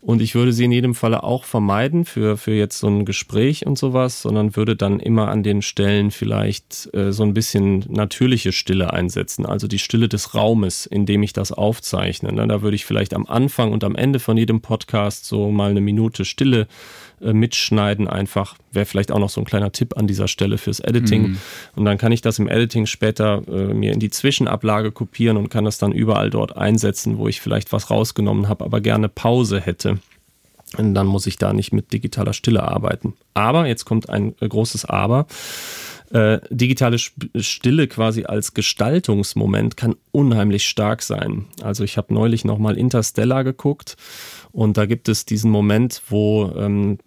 Und ich würde sie in jedem Falle auch vermeiden für, für jetzt so ein Gespräch und sowas, sondern würde dann immer an den Stellen vielleicht äh, so ein bisschen natürliche Stille einsetzen, also die Stille des Raumes, in dem ich das aufzeichne. Ne? Da würde ich vielleicht am Anfang und am Ende von jedem Podcast so mal eine Minute Stille äh, mitschneiden einfach. Wäre vielleicht auch noch so ein kleiner Tipp an dieser Stelle fürs Editing. Mhm. Und dann kann ich das im Editing später äh, mir in die Zwischenablage kopieren und kann das dann überall dort einsetzen, wo ich vielleicht was rausgenommen habe, aber gerne Pause hätte. Und dann muss ich da nicht mit digitaler Stille arbeiten. Aber, jetzt kommt ein äh, großes Aber. Äh, digitale Stille quasi als Gestaltungsmoment kann unheimlich stark sein. Also ich habe neulich nochmal Interstellar geguckt und da gibt es diesen Moment, wo ähm,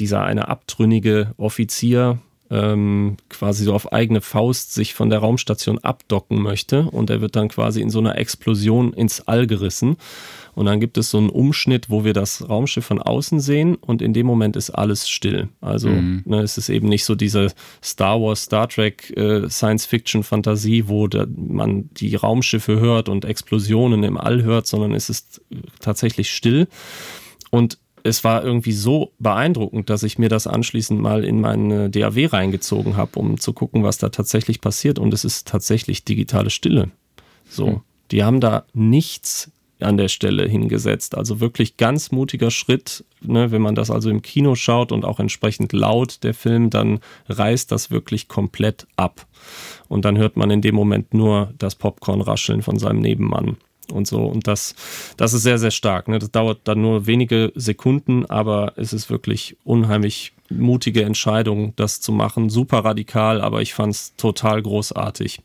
dieser eine abtrünnige Offizier ähm, quasi so auf eigene Faust sich von der Raumstation abdocken möchte und er wird dann quasi in so einer Explosion ins All gerissen. Und dann gibt es so einen Umschnitt, wo wir das Raumschiff von außen sehen und in dem Moment ist alles still. Also mhm. ne, es ist eben nicht so diese Star Wars, Star Trek äh, Science-Fiction-Fantasie, wo da, man die Raumschiffe hört und Explosionen im All hört, sondern es ist tatsächlich still. Und es war irgendwie so beeindruckend, dass ich mir das anschließend mal in meine DAW reingezogen habe, um zu gucken, was da tatsächlich passiert. Und es ist tatsächlich digitale Stille. So, mhm. die haben da nichts an der Stelle hingesetzt. Also wirklich ganz mutiger Schritt. Ne? Wenn man das also im Kino schaut und auch entsprechend laut der Film, dann reißt das wirklich komplett ab. Und dann hört man in dem Moment nur das Popcorn rascheln von seinem Nebenmann und so. Und das, das ist sehr, sehr stark. Ne? Das dauert dann nur wenige Sekunden, aber es ist wirklich unheimlich mutige Entscheidung, das zu machen. Super radikal, aber ich fand es total großartig.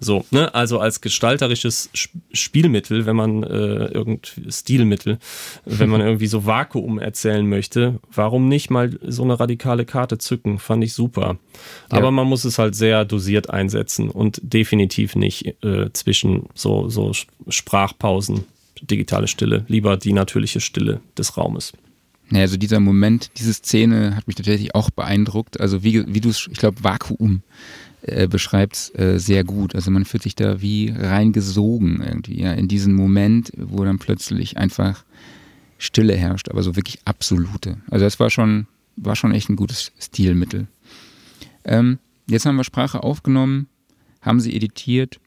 So, ne, also als gestalterisches Spielmittel, wenn man äh, irgend Stilmittel, wenn man irgendwie so Vakuum erzählen möchte, warum nicht mal so eine radikale Karte zücken? Fand ich super. Ja. Aber man muss es halt sehr dosiert einsetzen und definitiv nicht äh, zwischen so, so Sprachpausen, digitale Stille, lieber die natürliche Stille des Raumes. Naja, also dieser Moment, diese Szene hat mich tatsächlich auch beeindruckt. Also wie, wie du es, ich glaube, Vakuum äh, beschreibst, äh, sehr gut. Also man fühlt sich da wie reingesogen irgendwie, ja, in diesen Moment, wo dann plötzlich einfach Stille herrscht, aber so wirklich absolute. Also das war schon, war schon echt ein gutes Stilmittel. Ähm, jetzt haben wir Sprache aufgenommen, haben sie editiert,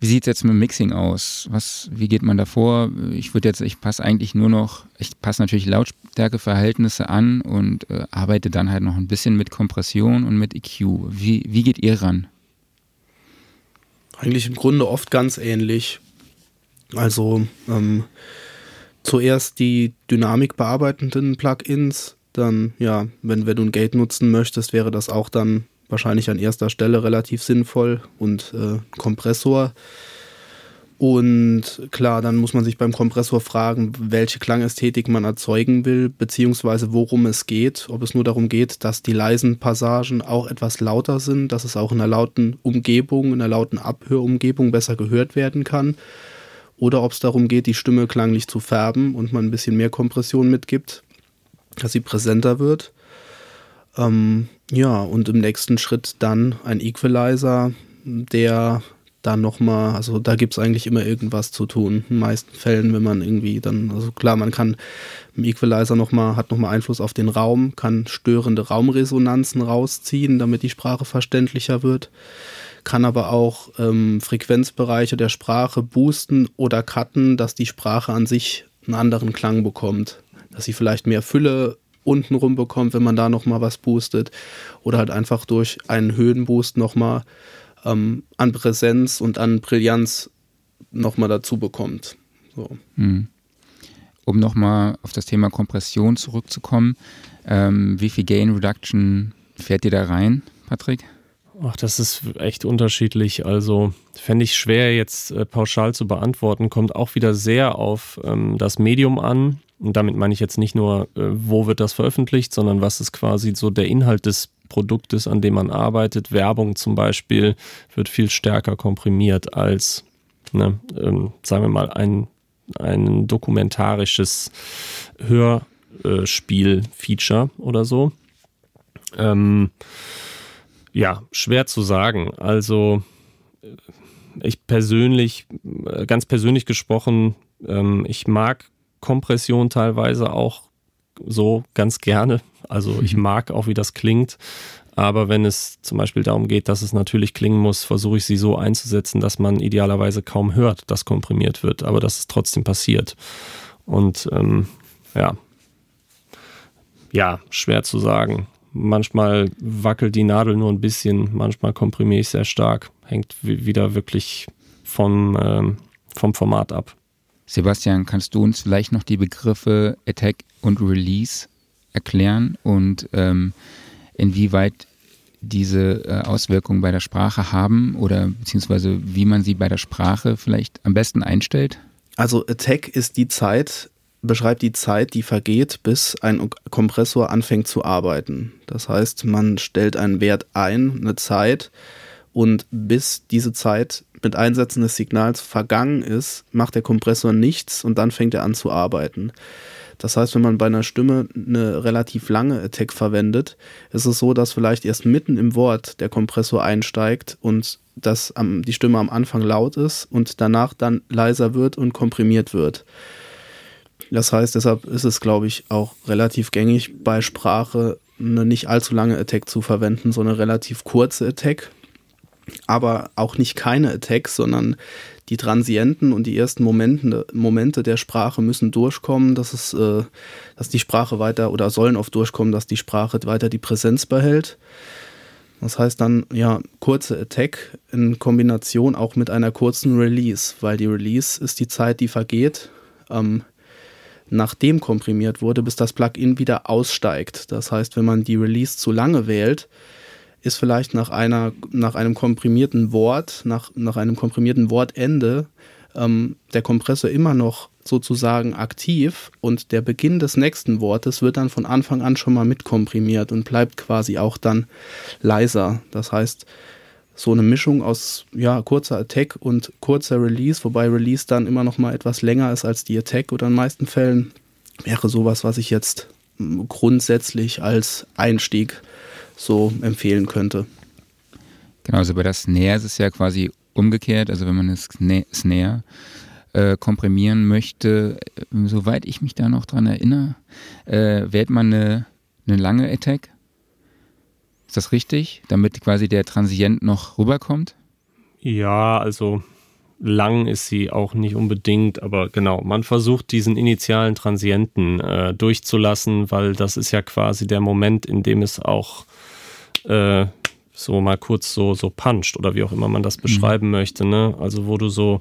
wie sieht es jetzt mit dem Mixing aus? Was, wie geht man da vor? Ich würde jetzt, ich passe eigentlich nur noch, ich passe natürlich Lautstärkeverhältnisse an und äh, arbeite dann halt noch ein bisschen mit Kompression und mit EQ. Wie, wie geht ihr ran? Eigentlich im Grunde oft ganz ähnlich. Also ähm, zuerst die Dynamik bearbeitenden Plugins, dann ja, wenn, wenn du ein Gate nutzen möchtest, wäre das auch dann wahrscheinlich an erster Stelle relativ sinnvoll und äh, Kompressor. Und klar, dann muss man sich beim Kompressor fragen, welche Klangästhetik man erzeugen will, beziehungsweise worum es geht. Ob es nur darum geht, dass die leisen Passagen auch etwas lauter sind, dass es auch in einer lauten Umgebung, in einer lauten Abhörumgebung besser gehört werden kann. Oder ob es darum geht, die Stimme klanglich zu färben und man ein bisschen mehr Kompression mitgibt, dass sie präsenter wird. Ähm, ja, und im nächsten Schritt dann ein Equalizer, der dann nochmal, also da gibt es eigentlich immer irgendwas zu tun. In den meisten Fällen, wenn man irgendwie dann, also klar, man kann im Equalizer nochmal, hat nochmal Einfluss auf den Raum, kann störende Raumresonanzen rausziehen, damit die Sprache verständlicher wird, kann aber auch ähm, Frequenzbereiche der Sprache boosten oder cutten, dass die Sprache an sich einen anderen Klang bekommt. Dass sie vielleicht mehr Fülle untenrum bekommt, wenn man da nochmal was boostet. Oder halt einfach durch einen Höhenboost nochmal ähm, an Präsenz und an Brillanz nochmal dazu bekommt. So. Hm. Um nochmal auf das Thema Kompression zurückzukommen, ähm, wie viel Gain Reduction fährt ihr da rein, Patrick? Ach, das ist echt unterschiedlich. Also fände ich schwer jetzt äh, pauschal zu beantworten. Kommt auch wieder sehr auf ähm, das Medium an. Und damit meine ich jetzt nicht nur, äh, wo wird das veröffentlicht, sondern was ist quasi so der Inhalt des Produktes, an dem man arbeitet. Werbung zum Beispiel wird viel stärker komprimiert als, ne, ähm, sagen wir mal, ein, ein dokumentarisches Hörspiel-Feature oder so. Ähm, ja, schwer zu sagen. Also ich persönlich, äh, ganz persönlich gesprochen, ähm, ich mag Kompression teilweise auch so ganz gerne. Also ich mhm. mag auch, wie das klingt. Aber wenn es zum Beispiel darum geht, dass es natürlich klingen muss, versuche ich sie so einzusetzen, dass man idealerweise kaum hört, dass komprimiert wird, aber dass es trotzdem passiert. Und ähm, ja, ja, schwer zu sagen. Manchmal wackelt die Nadel nur ein bisschen, manchmal komprimiere ich sehr stark. Hängt wieder wirklich vom, ähm, vom Format ab. Sebastian, kannst du uns vielleicht noch die Begriffe Attack und Release erklären und ähm, inwieweit diese äh, Auswirkungen bei der Sprache haben oder beziehungsweise wie man sie bei der Sprache vielleicht am besten einstellt? Also Attack ist die Zeit, beschreibt die Zeit, die vergeht, bis ein Kompressor anfängt zu arbeiten. Das heißt, man stellt einen Wert ein, eine Zeit, und bis diese Zeit mit Einsetzen des Signals vergangen ist, macht der Kompressor nichts und dann fängt er an zu arbeiten. Das heißt, wenn man bei einer Stimme eine relativ lange Attack verwendet, ist es so, dass vielleicht erst mitten im Wort der Kompressor einsteigt und dass die Stimme am Anfang laut ist und danach dann leiser wird und komprimiert wird. Das heißt, deshalb ist es, glaube ich, auch relativ gängig bei Sprache eine nicht allzu lange Attack zu verwenden, so eine relativ kurze Attack. Aber auch nicht keine Attacks, sondern die Transienten und die ersten Momente, Momente der Sprache müssen durchkommen, dass es, äh, dass die Sprache weiter oder sollen oft durchkommen, dass die Sprache weiter die Präsenz behält. Das heißt dann, ja, kurze Attack in Kombination auch mit einer kurzen Release, weil die Release ist die Zeit, die vergeht, ähm, nachdem komprimiert wurde, bis das Plugin wieder aussteigt. Das heißt, wenn man die Release zu lange wählt, ist vielleicht nach einer, nach einem komprimierten Wort, nach, nach einem komprimierten Wortende ähm, der Kompressor immer noch sozusagen aktiv und der Beginn des nächsten Wortes wird dann von Anfang an schon mal mitkomprimiert und bleibt quasi auch dann leiser. Das heißt, so eine Mischung aus ja, kurzer Attack und kurzer Release, wobei Release dann immer noch mal etwas länger ist als die Attack oder in den meisten Fällen wäre sowas, was ich jetzt hm, grundsätzlich als Einstieg so empfehlen könnte. Genau, also bei der Snare ist es ja quasi umgekehrt. Also wenn man eine Snare äh, komprimieren möchte, äh, soweit ich mich da noch dran erinnere, äh, wählt man eine, eine lange Attack. Ist das richtig? Damit quasi der Transient noch rüberkommt? Ja, also lang ist sie auch nicht unbedingt, aber genau, man versucht diesen initialen Transienten äh, durchzulassen, weil das ist ja quasi der Moment, in dem es auch äh, so mal kurz so, so puncht oder wie auch immer man das mhm. beschreiben mhm. möchte. Ne? Also wo du so,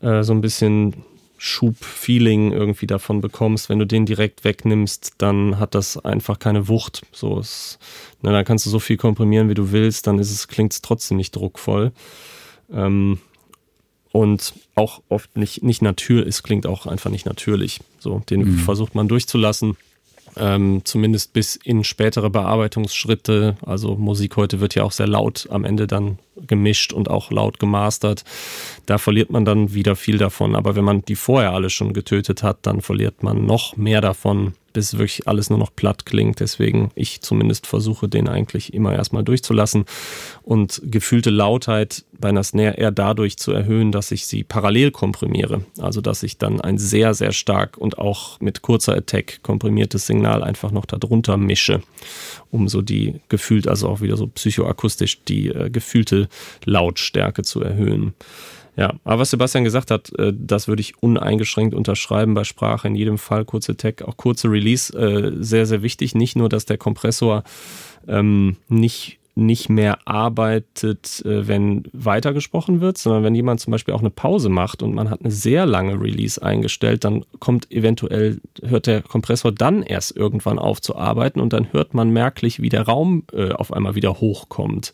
äh, so ein bisschen Schub-Feeling irgendwie davon bekommst. Wenn du den direkt wegnimmst, dann hat das einfach keine Wucht. So ist, ne, dann kannst du so viel komprimieren, wie du willst, dann ist es, klingt es trotzdem nicht druckvoll. Ähm, und auch oft nicht, nicht natürlich, es klingt auch einfach nicht natürlich. So, den mhm. versucht man durchzulassen ähm, zumindest bis in spätere Bearbeitungsschritte. Also Musik heute wird ja auch sehr laut am Ende dann gemischt und auch laut gemastert. Da verliert man dann wieder viel davon. Aber wenn man die vorher alle schon getötet hat, dann verliert man noch mehr davon, bis wirklich alles nur noch platt klingt. Deswegen ich zumindest versuche, den eigentlich immer erstmal durchzulassen und gefühlte Lautheit bei einer Snare eher dadurch zu erhöhen, dass ich sie parallel komprimiere. Also dass ich dann ein sehr, sehr stark und auch mit kurzer Attack komprimiertes Signal einfach noch darunter mische, um so die gefühlt, also auch wieder so psychoakustisch die äh, gefühlte Lautstärke zu erhöhen. Ja, aber was Sebastian gesagt hat, äh, das würde ich uneingeschränkt unterschreiben bei Sprache. In jedem Fall kurze Tag, auch kurze Release, äh, sehr, sehr wichtig. Nicht nur, dass der Kompressor ähm, nicht nicht mehr arbeitet, äh, wenn weitergesprochen wird, sondern wenn jemand zum Beispiel auch eine Pause macht und man hat eine sehr lange Release eingestellt, dann kommt eventuell, hört der Kompressor dann erst irgendwann auf zu arbeiten und dann hört man merklich, wie der Raum äh, auf einmal wieder hochkommt.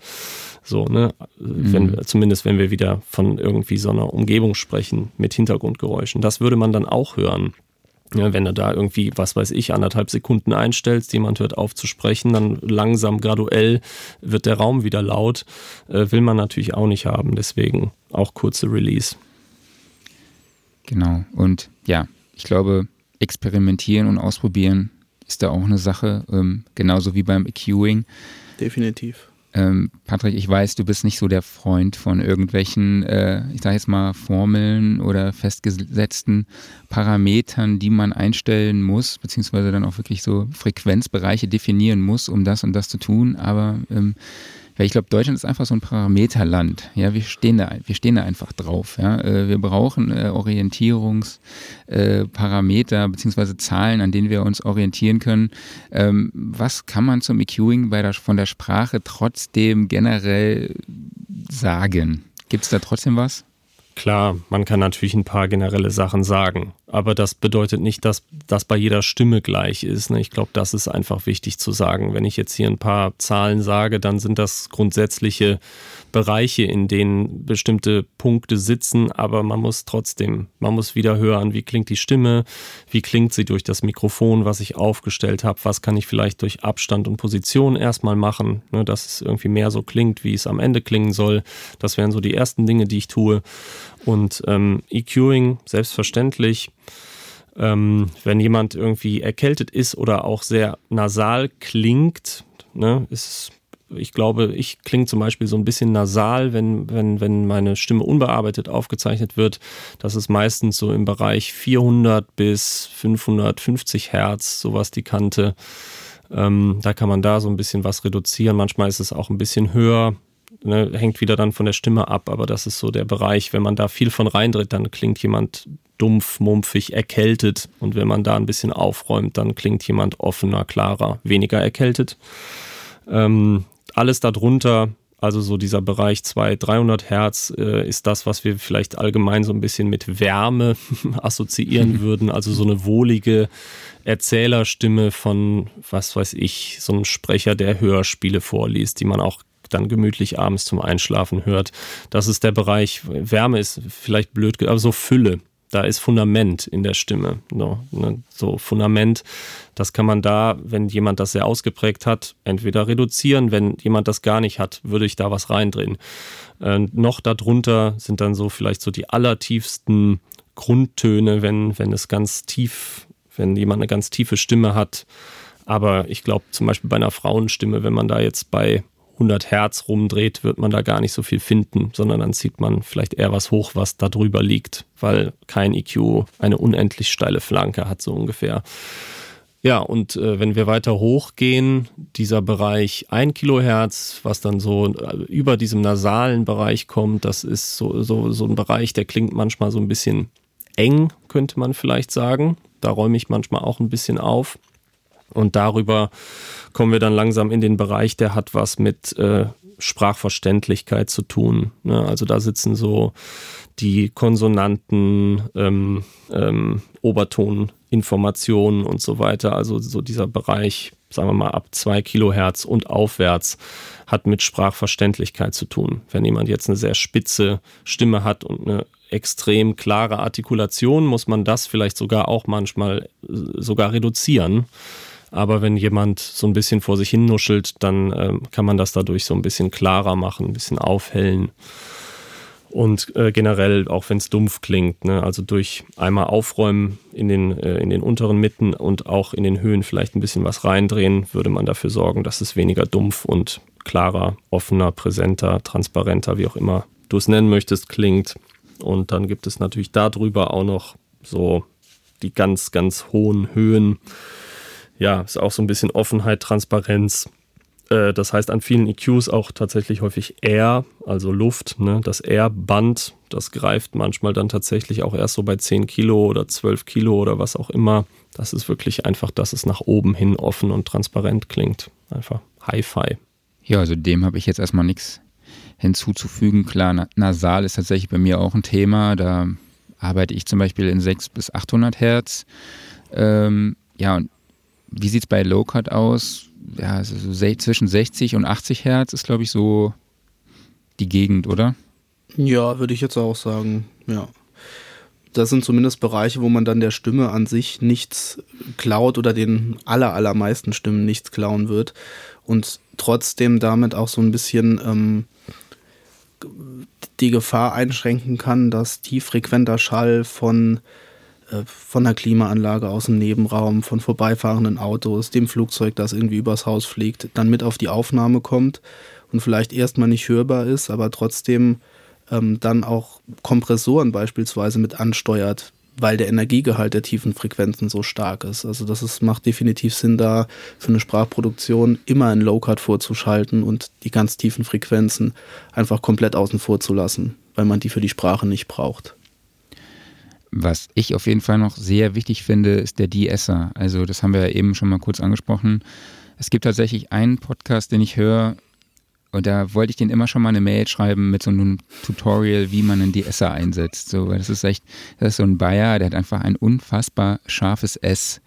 So, ne? Mhm. Wenn, zumindest wenn wir wieder von irgendwie so einer Umgebung sprechen mit Hintergrundgeräuschen. Das würde man dann auch hören. Ja, wenn du da irgendwie, was weiß ich, anderthalb Sekunden einstellst, jemand hört auf zu sprechen, dann langsam, graduell wird der Raum wieder laut, äh, will man natürlich auch nicht haben. Deswegen auch kurze Release. Genau. Und ja, ich glaube, experimentieren und ausprobieren ist da auch eine Sache, ähm, genauso wie beim EQing. Definitiv. Ähm, Patrick, ich weiß, du bist nicht so der Freund von irgendwelchen, äh, ich sage jetzt mal, Formeln oder festgesetzten Parametern, die man einstellen muss, beziehungsweise dann auch wirklich so Frequenzbereiche definieren muss, um das und das zu tun. Aber ähm, weil ich glaube, Deutschland ist einfach so ein Parameterland. Ja, wir stehen da, wir stehen da einfach drauf. Ja, äh, wir brauchen äh, Orientierungsparameter äh, beziehungsweise Zahlen, an denen wir uns orientieren können. Ähm, was kann man zum EQing bei der, von der Sprache trotzdem generell sagen? Gibt es da trotzdem was? Klar, man kann natürlich ein paar generelle Sachen sagen, aber das bedeutet nicht, dass das bei jeder Stimme gleich ist. Ne? Ich glaube, das ist einfach wichtig zu sagen. Wenn ich jetzt hier ein paar Zahlen sage, dann sind das grundsätzliche Bereiche, in denen bestimmte Punkte sitzen, aber man muss trotzdem, man muss wieder hören, wie klingt die Stimme, wie klingt sie durch das Mikrofon, was ich aufgestellt habe, was kann ich vielleicht durch Abstand und Position erstmal machen, ne, dass es irgendwie mehr so klingt, wie es am Ende klingen soll. Das wären so die ersten Dinge, die ich tue. Und ähm, EQing, selbstverständlich. Ähm, wenn jemand irgendwie erkältet ist oder auch sehr nasal klingt, ne, ist ich glaube, ich klinge zum Beispiel so ein bisschen nasal, wenn, wenn, wenn meine Stimme unbearbeitet aufgezeichnet wird. Das ist meistens so im Bereich 400 bis 550 Hertz, sowas die Kante. Ähm, da kann man da so ein bisschen was reduzieren. Manchmal ist es auch ein bisschen höher. Ne, hängt wieder dann von der Stimme ab, aber das ist so der Bereich, wenn man da viel von reindreht, dann klingt jemand dumpf, mumpfig, erkältet. Und wenn man da ein bisschen aufräumt, dann klingt jemand offener, klarer, weniger erkältet. Ähm, alles darunter, also so dieser Bereich 200, 300 Hertz, äh, ist das, was wir vielleicht allgemein so ein bisschen mit Wärme assoziieren würden. Also so eine wohlige Erzählerstimme von, was weiß ich, so einem Sprecher, der Hörspiele vorliest, die man auch dann gemütlich abends zum Einschlafen hört. Das ist der Bereich, Wärme ist vielleicht blöd, aber so Fülle da ist Fundament in der Stimme. No, ne, so Fundament, das kann man da, wenn jemand das sehr ausgeprägt hat, entweder reduzieren. Wenn jemand das gar nicht hat, würde ich da was reindrehen. Äh, noch darunter sind dann so vielleicht so die allertiefsten Grundtöne, wenn, wenn es ganz tief, wenn jemand eine ganz tiefe Stimme hat. Aber ich glaube zum Beispiel bei einer Frauenstimme, wenn man da jetzt bei 100 Hertz rumdreht, wird man da gar nicht so viel finden, sondern dann zieht man vielleicht eher was hoch, was da drüber liegt, weil kein EQ eine unendlich steile Flanke hat, so ungefähr. Ja, und äh, wenn wir weiter hochgehen, dieser Bereich 1 Kilohertz, was dann so äh, über diesem nasalen Bereich kommt, das ist so, so, so ein Bereich, der klingt manchmal so ein bisschen eng, könnte man vielleicht sagen. Da räume ich manchmal auch ein bisschen auf. Und darüber kommen wir dann langsam in den Bereich, der hat was mit äh, Sprachverständlichkeit zu tun. Ne? Also da sitzen so die Konsonanten, ähm, ähm, Obertoninformationen und so weiter. Also so dieser Bereich, sagen wir mal, ab zwei Kilohertz und aufwärts hat mit Sprachverständlichkeit zu tun. Wenn jemand jetzt eine sehr spitze Stimme hat und eine extrem klare Artikulation, muss man das vielleicht sogar auch manchmal äh, sogar reduzieren aber wenn jemand so ein bisschen vor sich hin nuschelt, dann äh, kann man das dadurch so ein bisschen klarer machen, ein bisschen aufhellen. Und äh, generell, auch wenn es dumpf klingt, ne, also durch einmal aufräumen in den, äh, in den unteren Mitten und auch in den Höhen vielleicht ein bisschen was reindrehen, würde man dafür sorgen, dass es weniger dumpf und klarer, offener, präsenter, transparenter, wie auch immer du es nennen möchtest, klingt. Und dann gibt es natürlich darüber auch noch so die ganz, ganz hohen Höhen ja, ist auch so ein bisschen Offenheit, Transparenz. Äh, das heißt an vielen EQs auch tatsächlich häufig Air, also Luft. Ne? Das Air-Band, das greift manchmal dann tatsächlich auch erst so bei 10 Kilo oder 12 Kilo oder was auch immer. Das ist wirklich einfach, dass es nach oben hin offen und transparent klingt. Einfach Hi-Fi. Ja, also dem habe ich jetzt erstmal nichts hinzuzufügen. Klar, nasal ist tatsächlich bei mir auch ein Thema. Da arbeite ich zum Beispiel in 600 bis 800 Hertz. Ähm, ja, und wie sieht es bei Low Cut aus? Ja, so zwischen 60 und 80 Hertz ist, glaube ich, so die Gegend, oder? Ja, würde ich jetzt auch sagen, ja. Das sind zumindest Bereiche, wo man dann der Stimme an sich nichts klaut oder den aller, allermeisten Stimmen nichts klauen wird und trotzdem damit auch so ein bisschen ähm, die Gefahr einschränken kann, dass tieffrequenter Schall von von der Klimaanlage aus dem Nebenraum, von vorbeifahrenden Autos, dem Flugzeug, das irgendwie übers Haus fliegt, dann mit auf die Aufnahme kommt und vielleicht erstmal nicht hörbar ist, aber trotzdem ähm, dann auch Kompressoren beispielsweise mit ansteuert, weil der Energiegehalt der tiefen Frequenzen so stark ist. Also das ist, macht definitiv Sinn, da für eine Sprachproduktion immer ein Low-Cut vorzuschalten und die ganz tiefen Frequenzen einfach komplett außen vor zu lassen, weil man die für die Sprache nicht braucht. Was ich auf jeden Fall noch sehr wichtig finde, ist der De-Esser. Also das haben wir ja eben schon mal kurz angesprochen. Es gibt tatsächlich einen Podcast, den ich höre, und da wollte ich den immer schon mal eine Mail schreiben mit so einem Tutorial, wie man einen DSer einsetzt. So, weil das ist echt, das ist so ein Bayer, der hat einfach ein unfassbar scharfes S.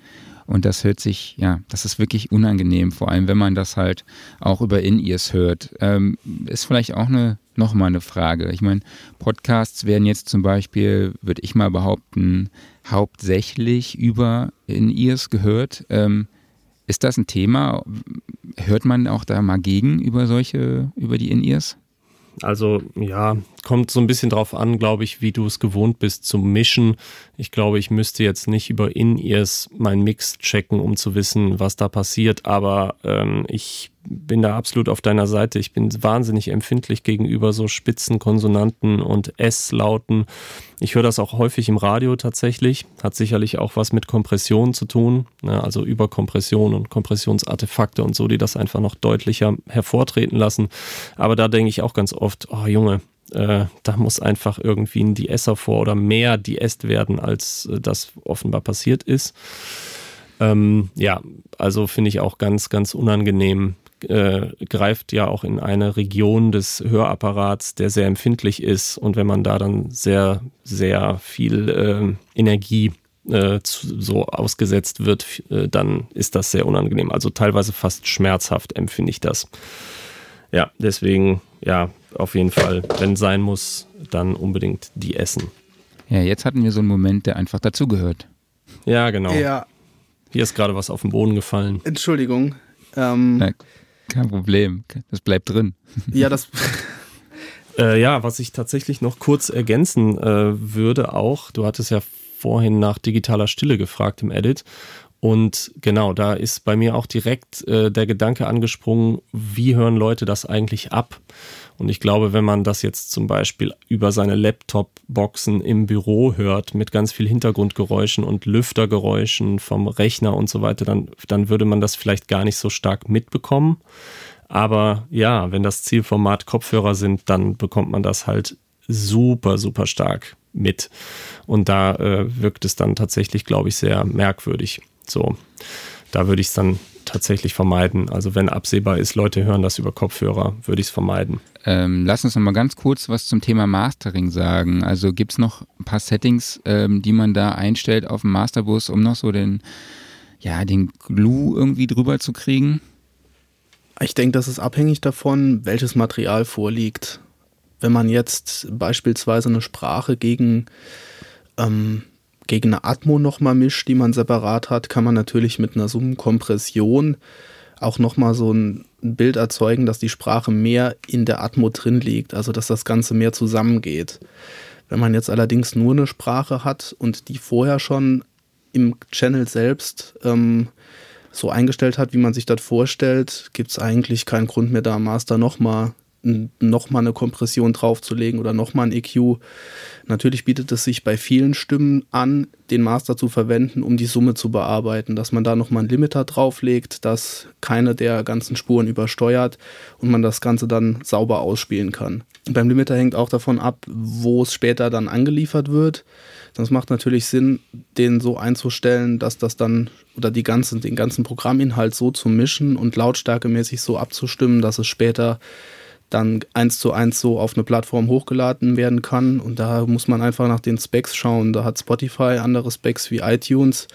Und das hört sich, ja, das ist wirklich unangenehm, vor allem wenn man das halt auch über In-Ears hört. Ähm, ist vielleicht auch eine, nochmal eine Frage. Ich meine, Podcasts werden jetzt zum Beispiel, würde ich mal behaupten, hauptsächlich über In-Ears gehört. Ähm, ist das ein Thema? Hört man auch da mal gegen über solche, über die In-Ears? Also ja, kommt so ein bisschen drauf an, glaube ich, wie du es gewohnt bist zum Mischen. Ich glaube, ich müsste jetzt nicht über In-Ears meinen Mix checken, um zu wissen, was da passiert. Aber ähm, ich bin da absolut auf deiner Seite. Ich bin wahnsinnig empfindlich gegenüber so Spitzenkonsonanten und S-Lauten. Ich höre das auch häufig im Radio tatsächlich. Hat sicherlich auch was mit Kompression zu tun, ne? also Überkompression und Kompressionsartefakte und so, die das einfach noch deutlicher hervortreten lassen. Aber da denke ich auch ganz oft, oh Junge, äh, da muss einfach irgendwie ein Diesser vor oder mehr Diest werden, als äh, das offenbar passiert ist. Ähm, ja, also finde ich auch ganz, ganz unangenehm äh, greift ja auch in eine Region des Hörapparats, der sehr empfindlich ist. Und wenn man da dann sehr, sehr viel äh, Energie äh, zu, so ausgesetzt wird, äh, dann ist das sehr unangenehm. Also teilweise fast schmerzhaft empfinde ich das. Ja, deswegen, ja, auf jeden Fall, wenn sein muss, dann unbedingt die essen. Ja, jetzt hatten wir so einen Moment, der einfach dazugehört. Ja, genau. Ja. Hier ist gerade was auf den Boden gefallen. Entschuldigung. Ähm, kein Problem, das bleibt drin. Ja, das. äh, ja, was ich tatsächlich noch kurz ergänzen äh, würde, auch, du hattest ja vorhin nach digitaler Stille gefragt im Edit. Und genau, da ist bei mir auch direkt äh, der Gedanke angesprungen, wie hören Leute das eigentlich ab? Und ich glaube, wenn man das jetzt zum Beispiel über seine Laptop-Boxen im Büro hört, mit ganz viel Hintergrundgeräuschen und Lüftergeräuschen vom Rechner und so weiter, dann, dann würde man das vielleicht gar nicht so stark mitbekommen. Aber ja, wenn das Zielformat Kopfhörer sind, dann bekommt man das halt super, super stark mit. Und da äh, wirkt es dann tatsächlich, glaube ich, sehr merkwürdig. So, da würde ich es dann tatsächlich vermeiden. Also wenn absehbar ist, Leute hören das über Kopfhörer, würde ich es vermeiden. Ähm, lass uns noch mal ganz kurz was zum Thema Mastering sagen. Also gibt es noch ein paar Settings, ähm, die man da einstellt auf dem Masterbus, um noch so den, ja, den Glue irgendwie drüber zu kriegen? Ich denke, das ist abhängig davon, welches Material vorliegt. Wenn man jetzt beispielsweise eine Sprache gegen ähm, gegen eine Atmo nochmal mischt, die man separat hat, kann man natürlich mit einer Summenkompression auch nochmal so ein Bild erzeugen, dass die Sprache mehr in der Atmo drin liegt, also dass das Ganze mehr zusammengeht. Wenn man jetzt allerdings nur eine Sprache hat und die vorher schon im Channel selbst ähm, so eingestellt hat, wie man sich das vorstellt, gibt es eigentlich keinen Grund mehr, da Master nochmal nochmal eine Kompression draufzulegen oder nochmal ein EQ. Natürlich bietet es sich bei vielen Stimmen an, den Master zu verwenden, um die Summe zu bearbeiten, dass man da nochmal einen Limiter drauflegt, dass keine der ganzen Spuren übersteuert und man das Ganze dann sauber ausspielen kann. Beim Limiter hängt auch davon ab, wo es später dann angeliefert wird. Das macht natürlich Sinn, den so einzustellen, dass das dann oder die ganzen, den ganzen Programminhalt so zu mischen und lautstärkemäßig so abzustimmen, dass es später dann eins zu eins so auf eine Plattform hochgeladen werden kann. Und da muss man einfach nach den Specs schauen. Da hat Spotify andere Specs wie iTunes.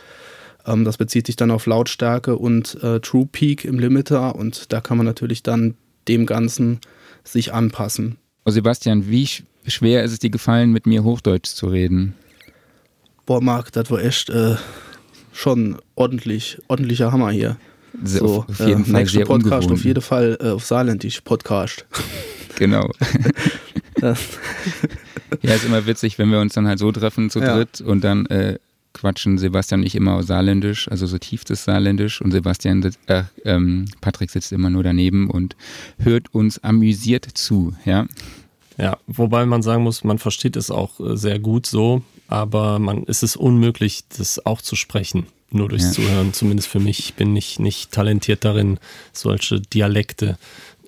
Ähm, das bezieht sich dann auf Lautstärke und äh, True Peak im Limiter. Und da kann man natürlich dann dem Ganzen sich anpassen. Oh Sebastian, wie schwer ist es dir gefallen, mit mir Hochdeutsch zu reden? Boah, Marc, das war echt äh, schon ordentlich, ordentlicher Hammer hier. So, auf jeden äh, Fall nächster Podcast ungewohnt. auf jeden Fall äh, auf Saarländisch Podcast. Genau. ja, ist immer witzig, wenn wir uns dann halt so treffen zu ja. dritt und dann äh, quatschen Sebastian und ich immer saarländisch, also so tiefstes Saarländisch und Sebastian, äh, ähm, Patrick sitzt immer nur daneben und hört uns amüsiert zu, ja. Ja, wobei man sagen muss, man versteht es auch äh, sehr gut so, aber man ist es unmöglich, das auch zu sprechen, nur durchs ja. Zuhören. Zumindest für mich. Ich bin nicht, nicht talentiert darin, solche Dialekte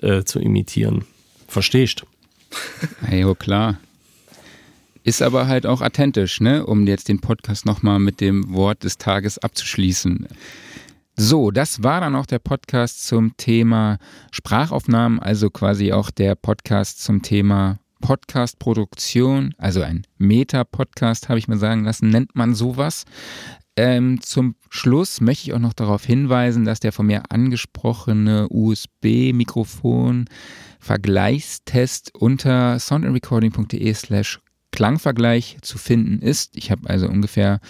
äh, zu imitieren. Verstehst? Ja, klar. Ist aber halt auch authentisch, ne? um jetzt den Podcast nochmal mit dem Wort des Tages abzuschließen. So, das war dann auch der Podcast zum Thema Sprachaufnahmen, also quasi auch der Podcast zum Thema Podcast-Produktion, also ein Meta-Podcast, habe ich mir sagen lassen, nennt man sowas. Ähm, zum Schluss möchte ich auch noch darauf hinweisen, dass der von mir angesprochene USB-Mikrofon Vergleichstest unter soundandrecording.de slash Klangvergleich zu finden ist. Ich habe also ungefähr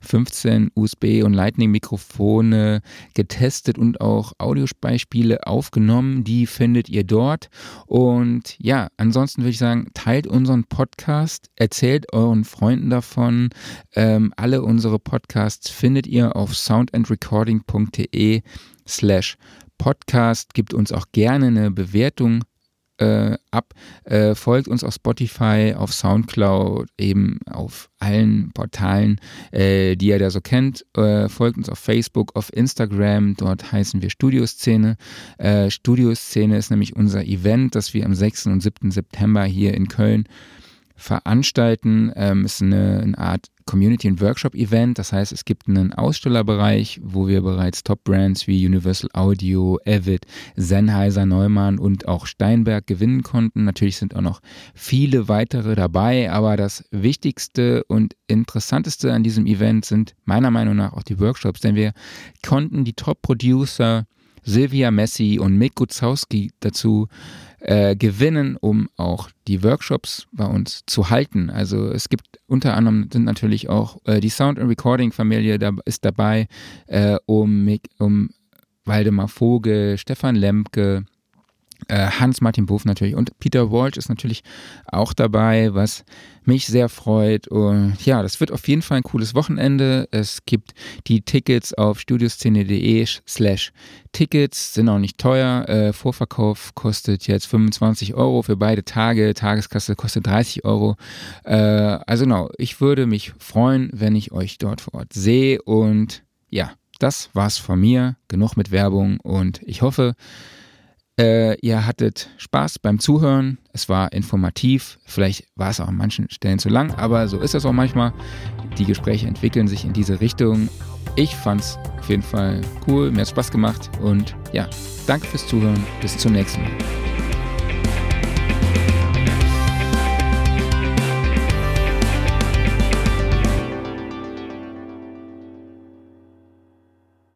15 USB- und Lightning-Mikrofone getestet und auch Audiosbeispiele aufgenommen. Die findet ihr dort. Und ja, ansonsten würde ich sagen, teilt unseren Podcast, erzählt euren Freunden davon. Ähm, alle unsere Podcasts findet ihr auf soundandrecording.de slash Podcast. Gibt uns auch gerne eine Bewertung äh, ab. Äh, folgt uns auf Spotify, auf Soundcloud, eben auf allen Portalen, äh, die ihr da so kennt. Äh, folgt uns auf Facebook, auf Instagram, dort heißen wir Studioszene. Äh, Studioszene ist nämlich unser Event, das wir am 6. und 7. September hier in Köln veranstalten. Ähm, ist eine, eine Art Community- und Workshop-Event. Das heißt, es gibt einen Ausstellerbereich, wo wir bereits Top-Brands wie Universal Audio, Avid, Sennheiser, Neumann und auch Steinberg gewinnen konnten. Natürlich sind auch noch viele weitere dabei, aber das Wichtigste und Interessanteste an diesem Event sind meiner Meinung nach auch die Workshops, denn wir konnten die Top-Producer Silvia Messi und Mick Guzowski dazu äh, gewinnen, um auch die Workshops bei uns zu halten. Also es gibt unter anderem sind natürlich auch äh, die Sound and Recording Familie da, ist dabei, äh, um, um Waldemar Vogel, Stefan Lemke, Hans-Martin Buff natürlich und Peter Walsh ist natürlich auch dabei, was mich sehr freut. Und ja, das wird auf jeden Fall ein cooles Wochenende. Es gibt die Tickets auf studioszene.de slash Tickets, sind auch nicht teuer. Äh, Vorverkauf kostet jetzt 25 Euro für beide Tage. Tageskasse kostet 30 Euro. Äh, also genau, ich würde mich freuen, wenn ich euch dort vor Ort sehe. Und ja, das war's von mir. Genug mit Werbung und ich hoffe, äh, ihr hattet Spaß beim Zuhören. Es war informativ. Vielleicht war es auch an manchen Stellen zu lang, aber so ist es auch manchmal. Die Gespräche entwickeln sich in diese Richtung. Ich fand es auf jeden Fall cool. Mir hat Spaß gemacht. Und ja, danke fürs Zuhören. Bis zum nächsten Mal.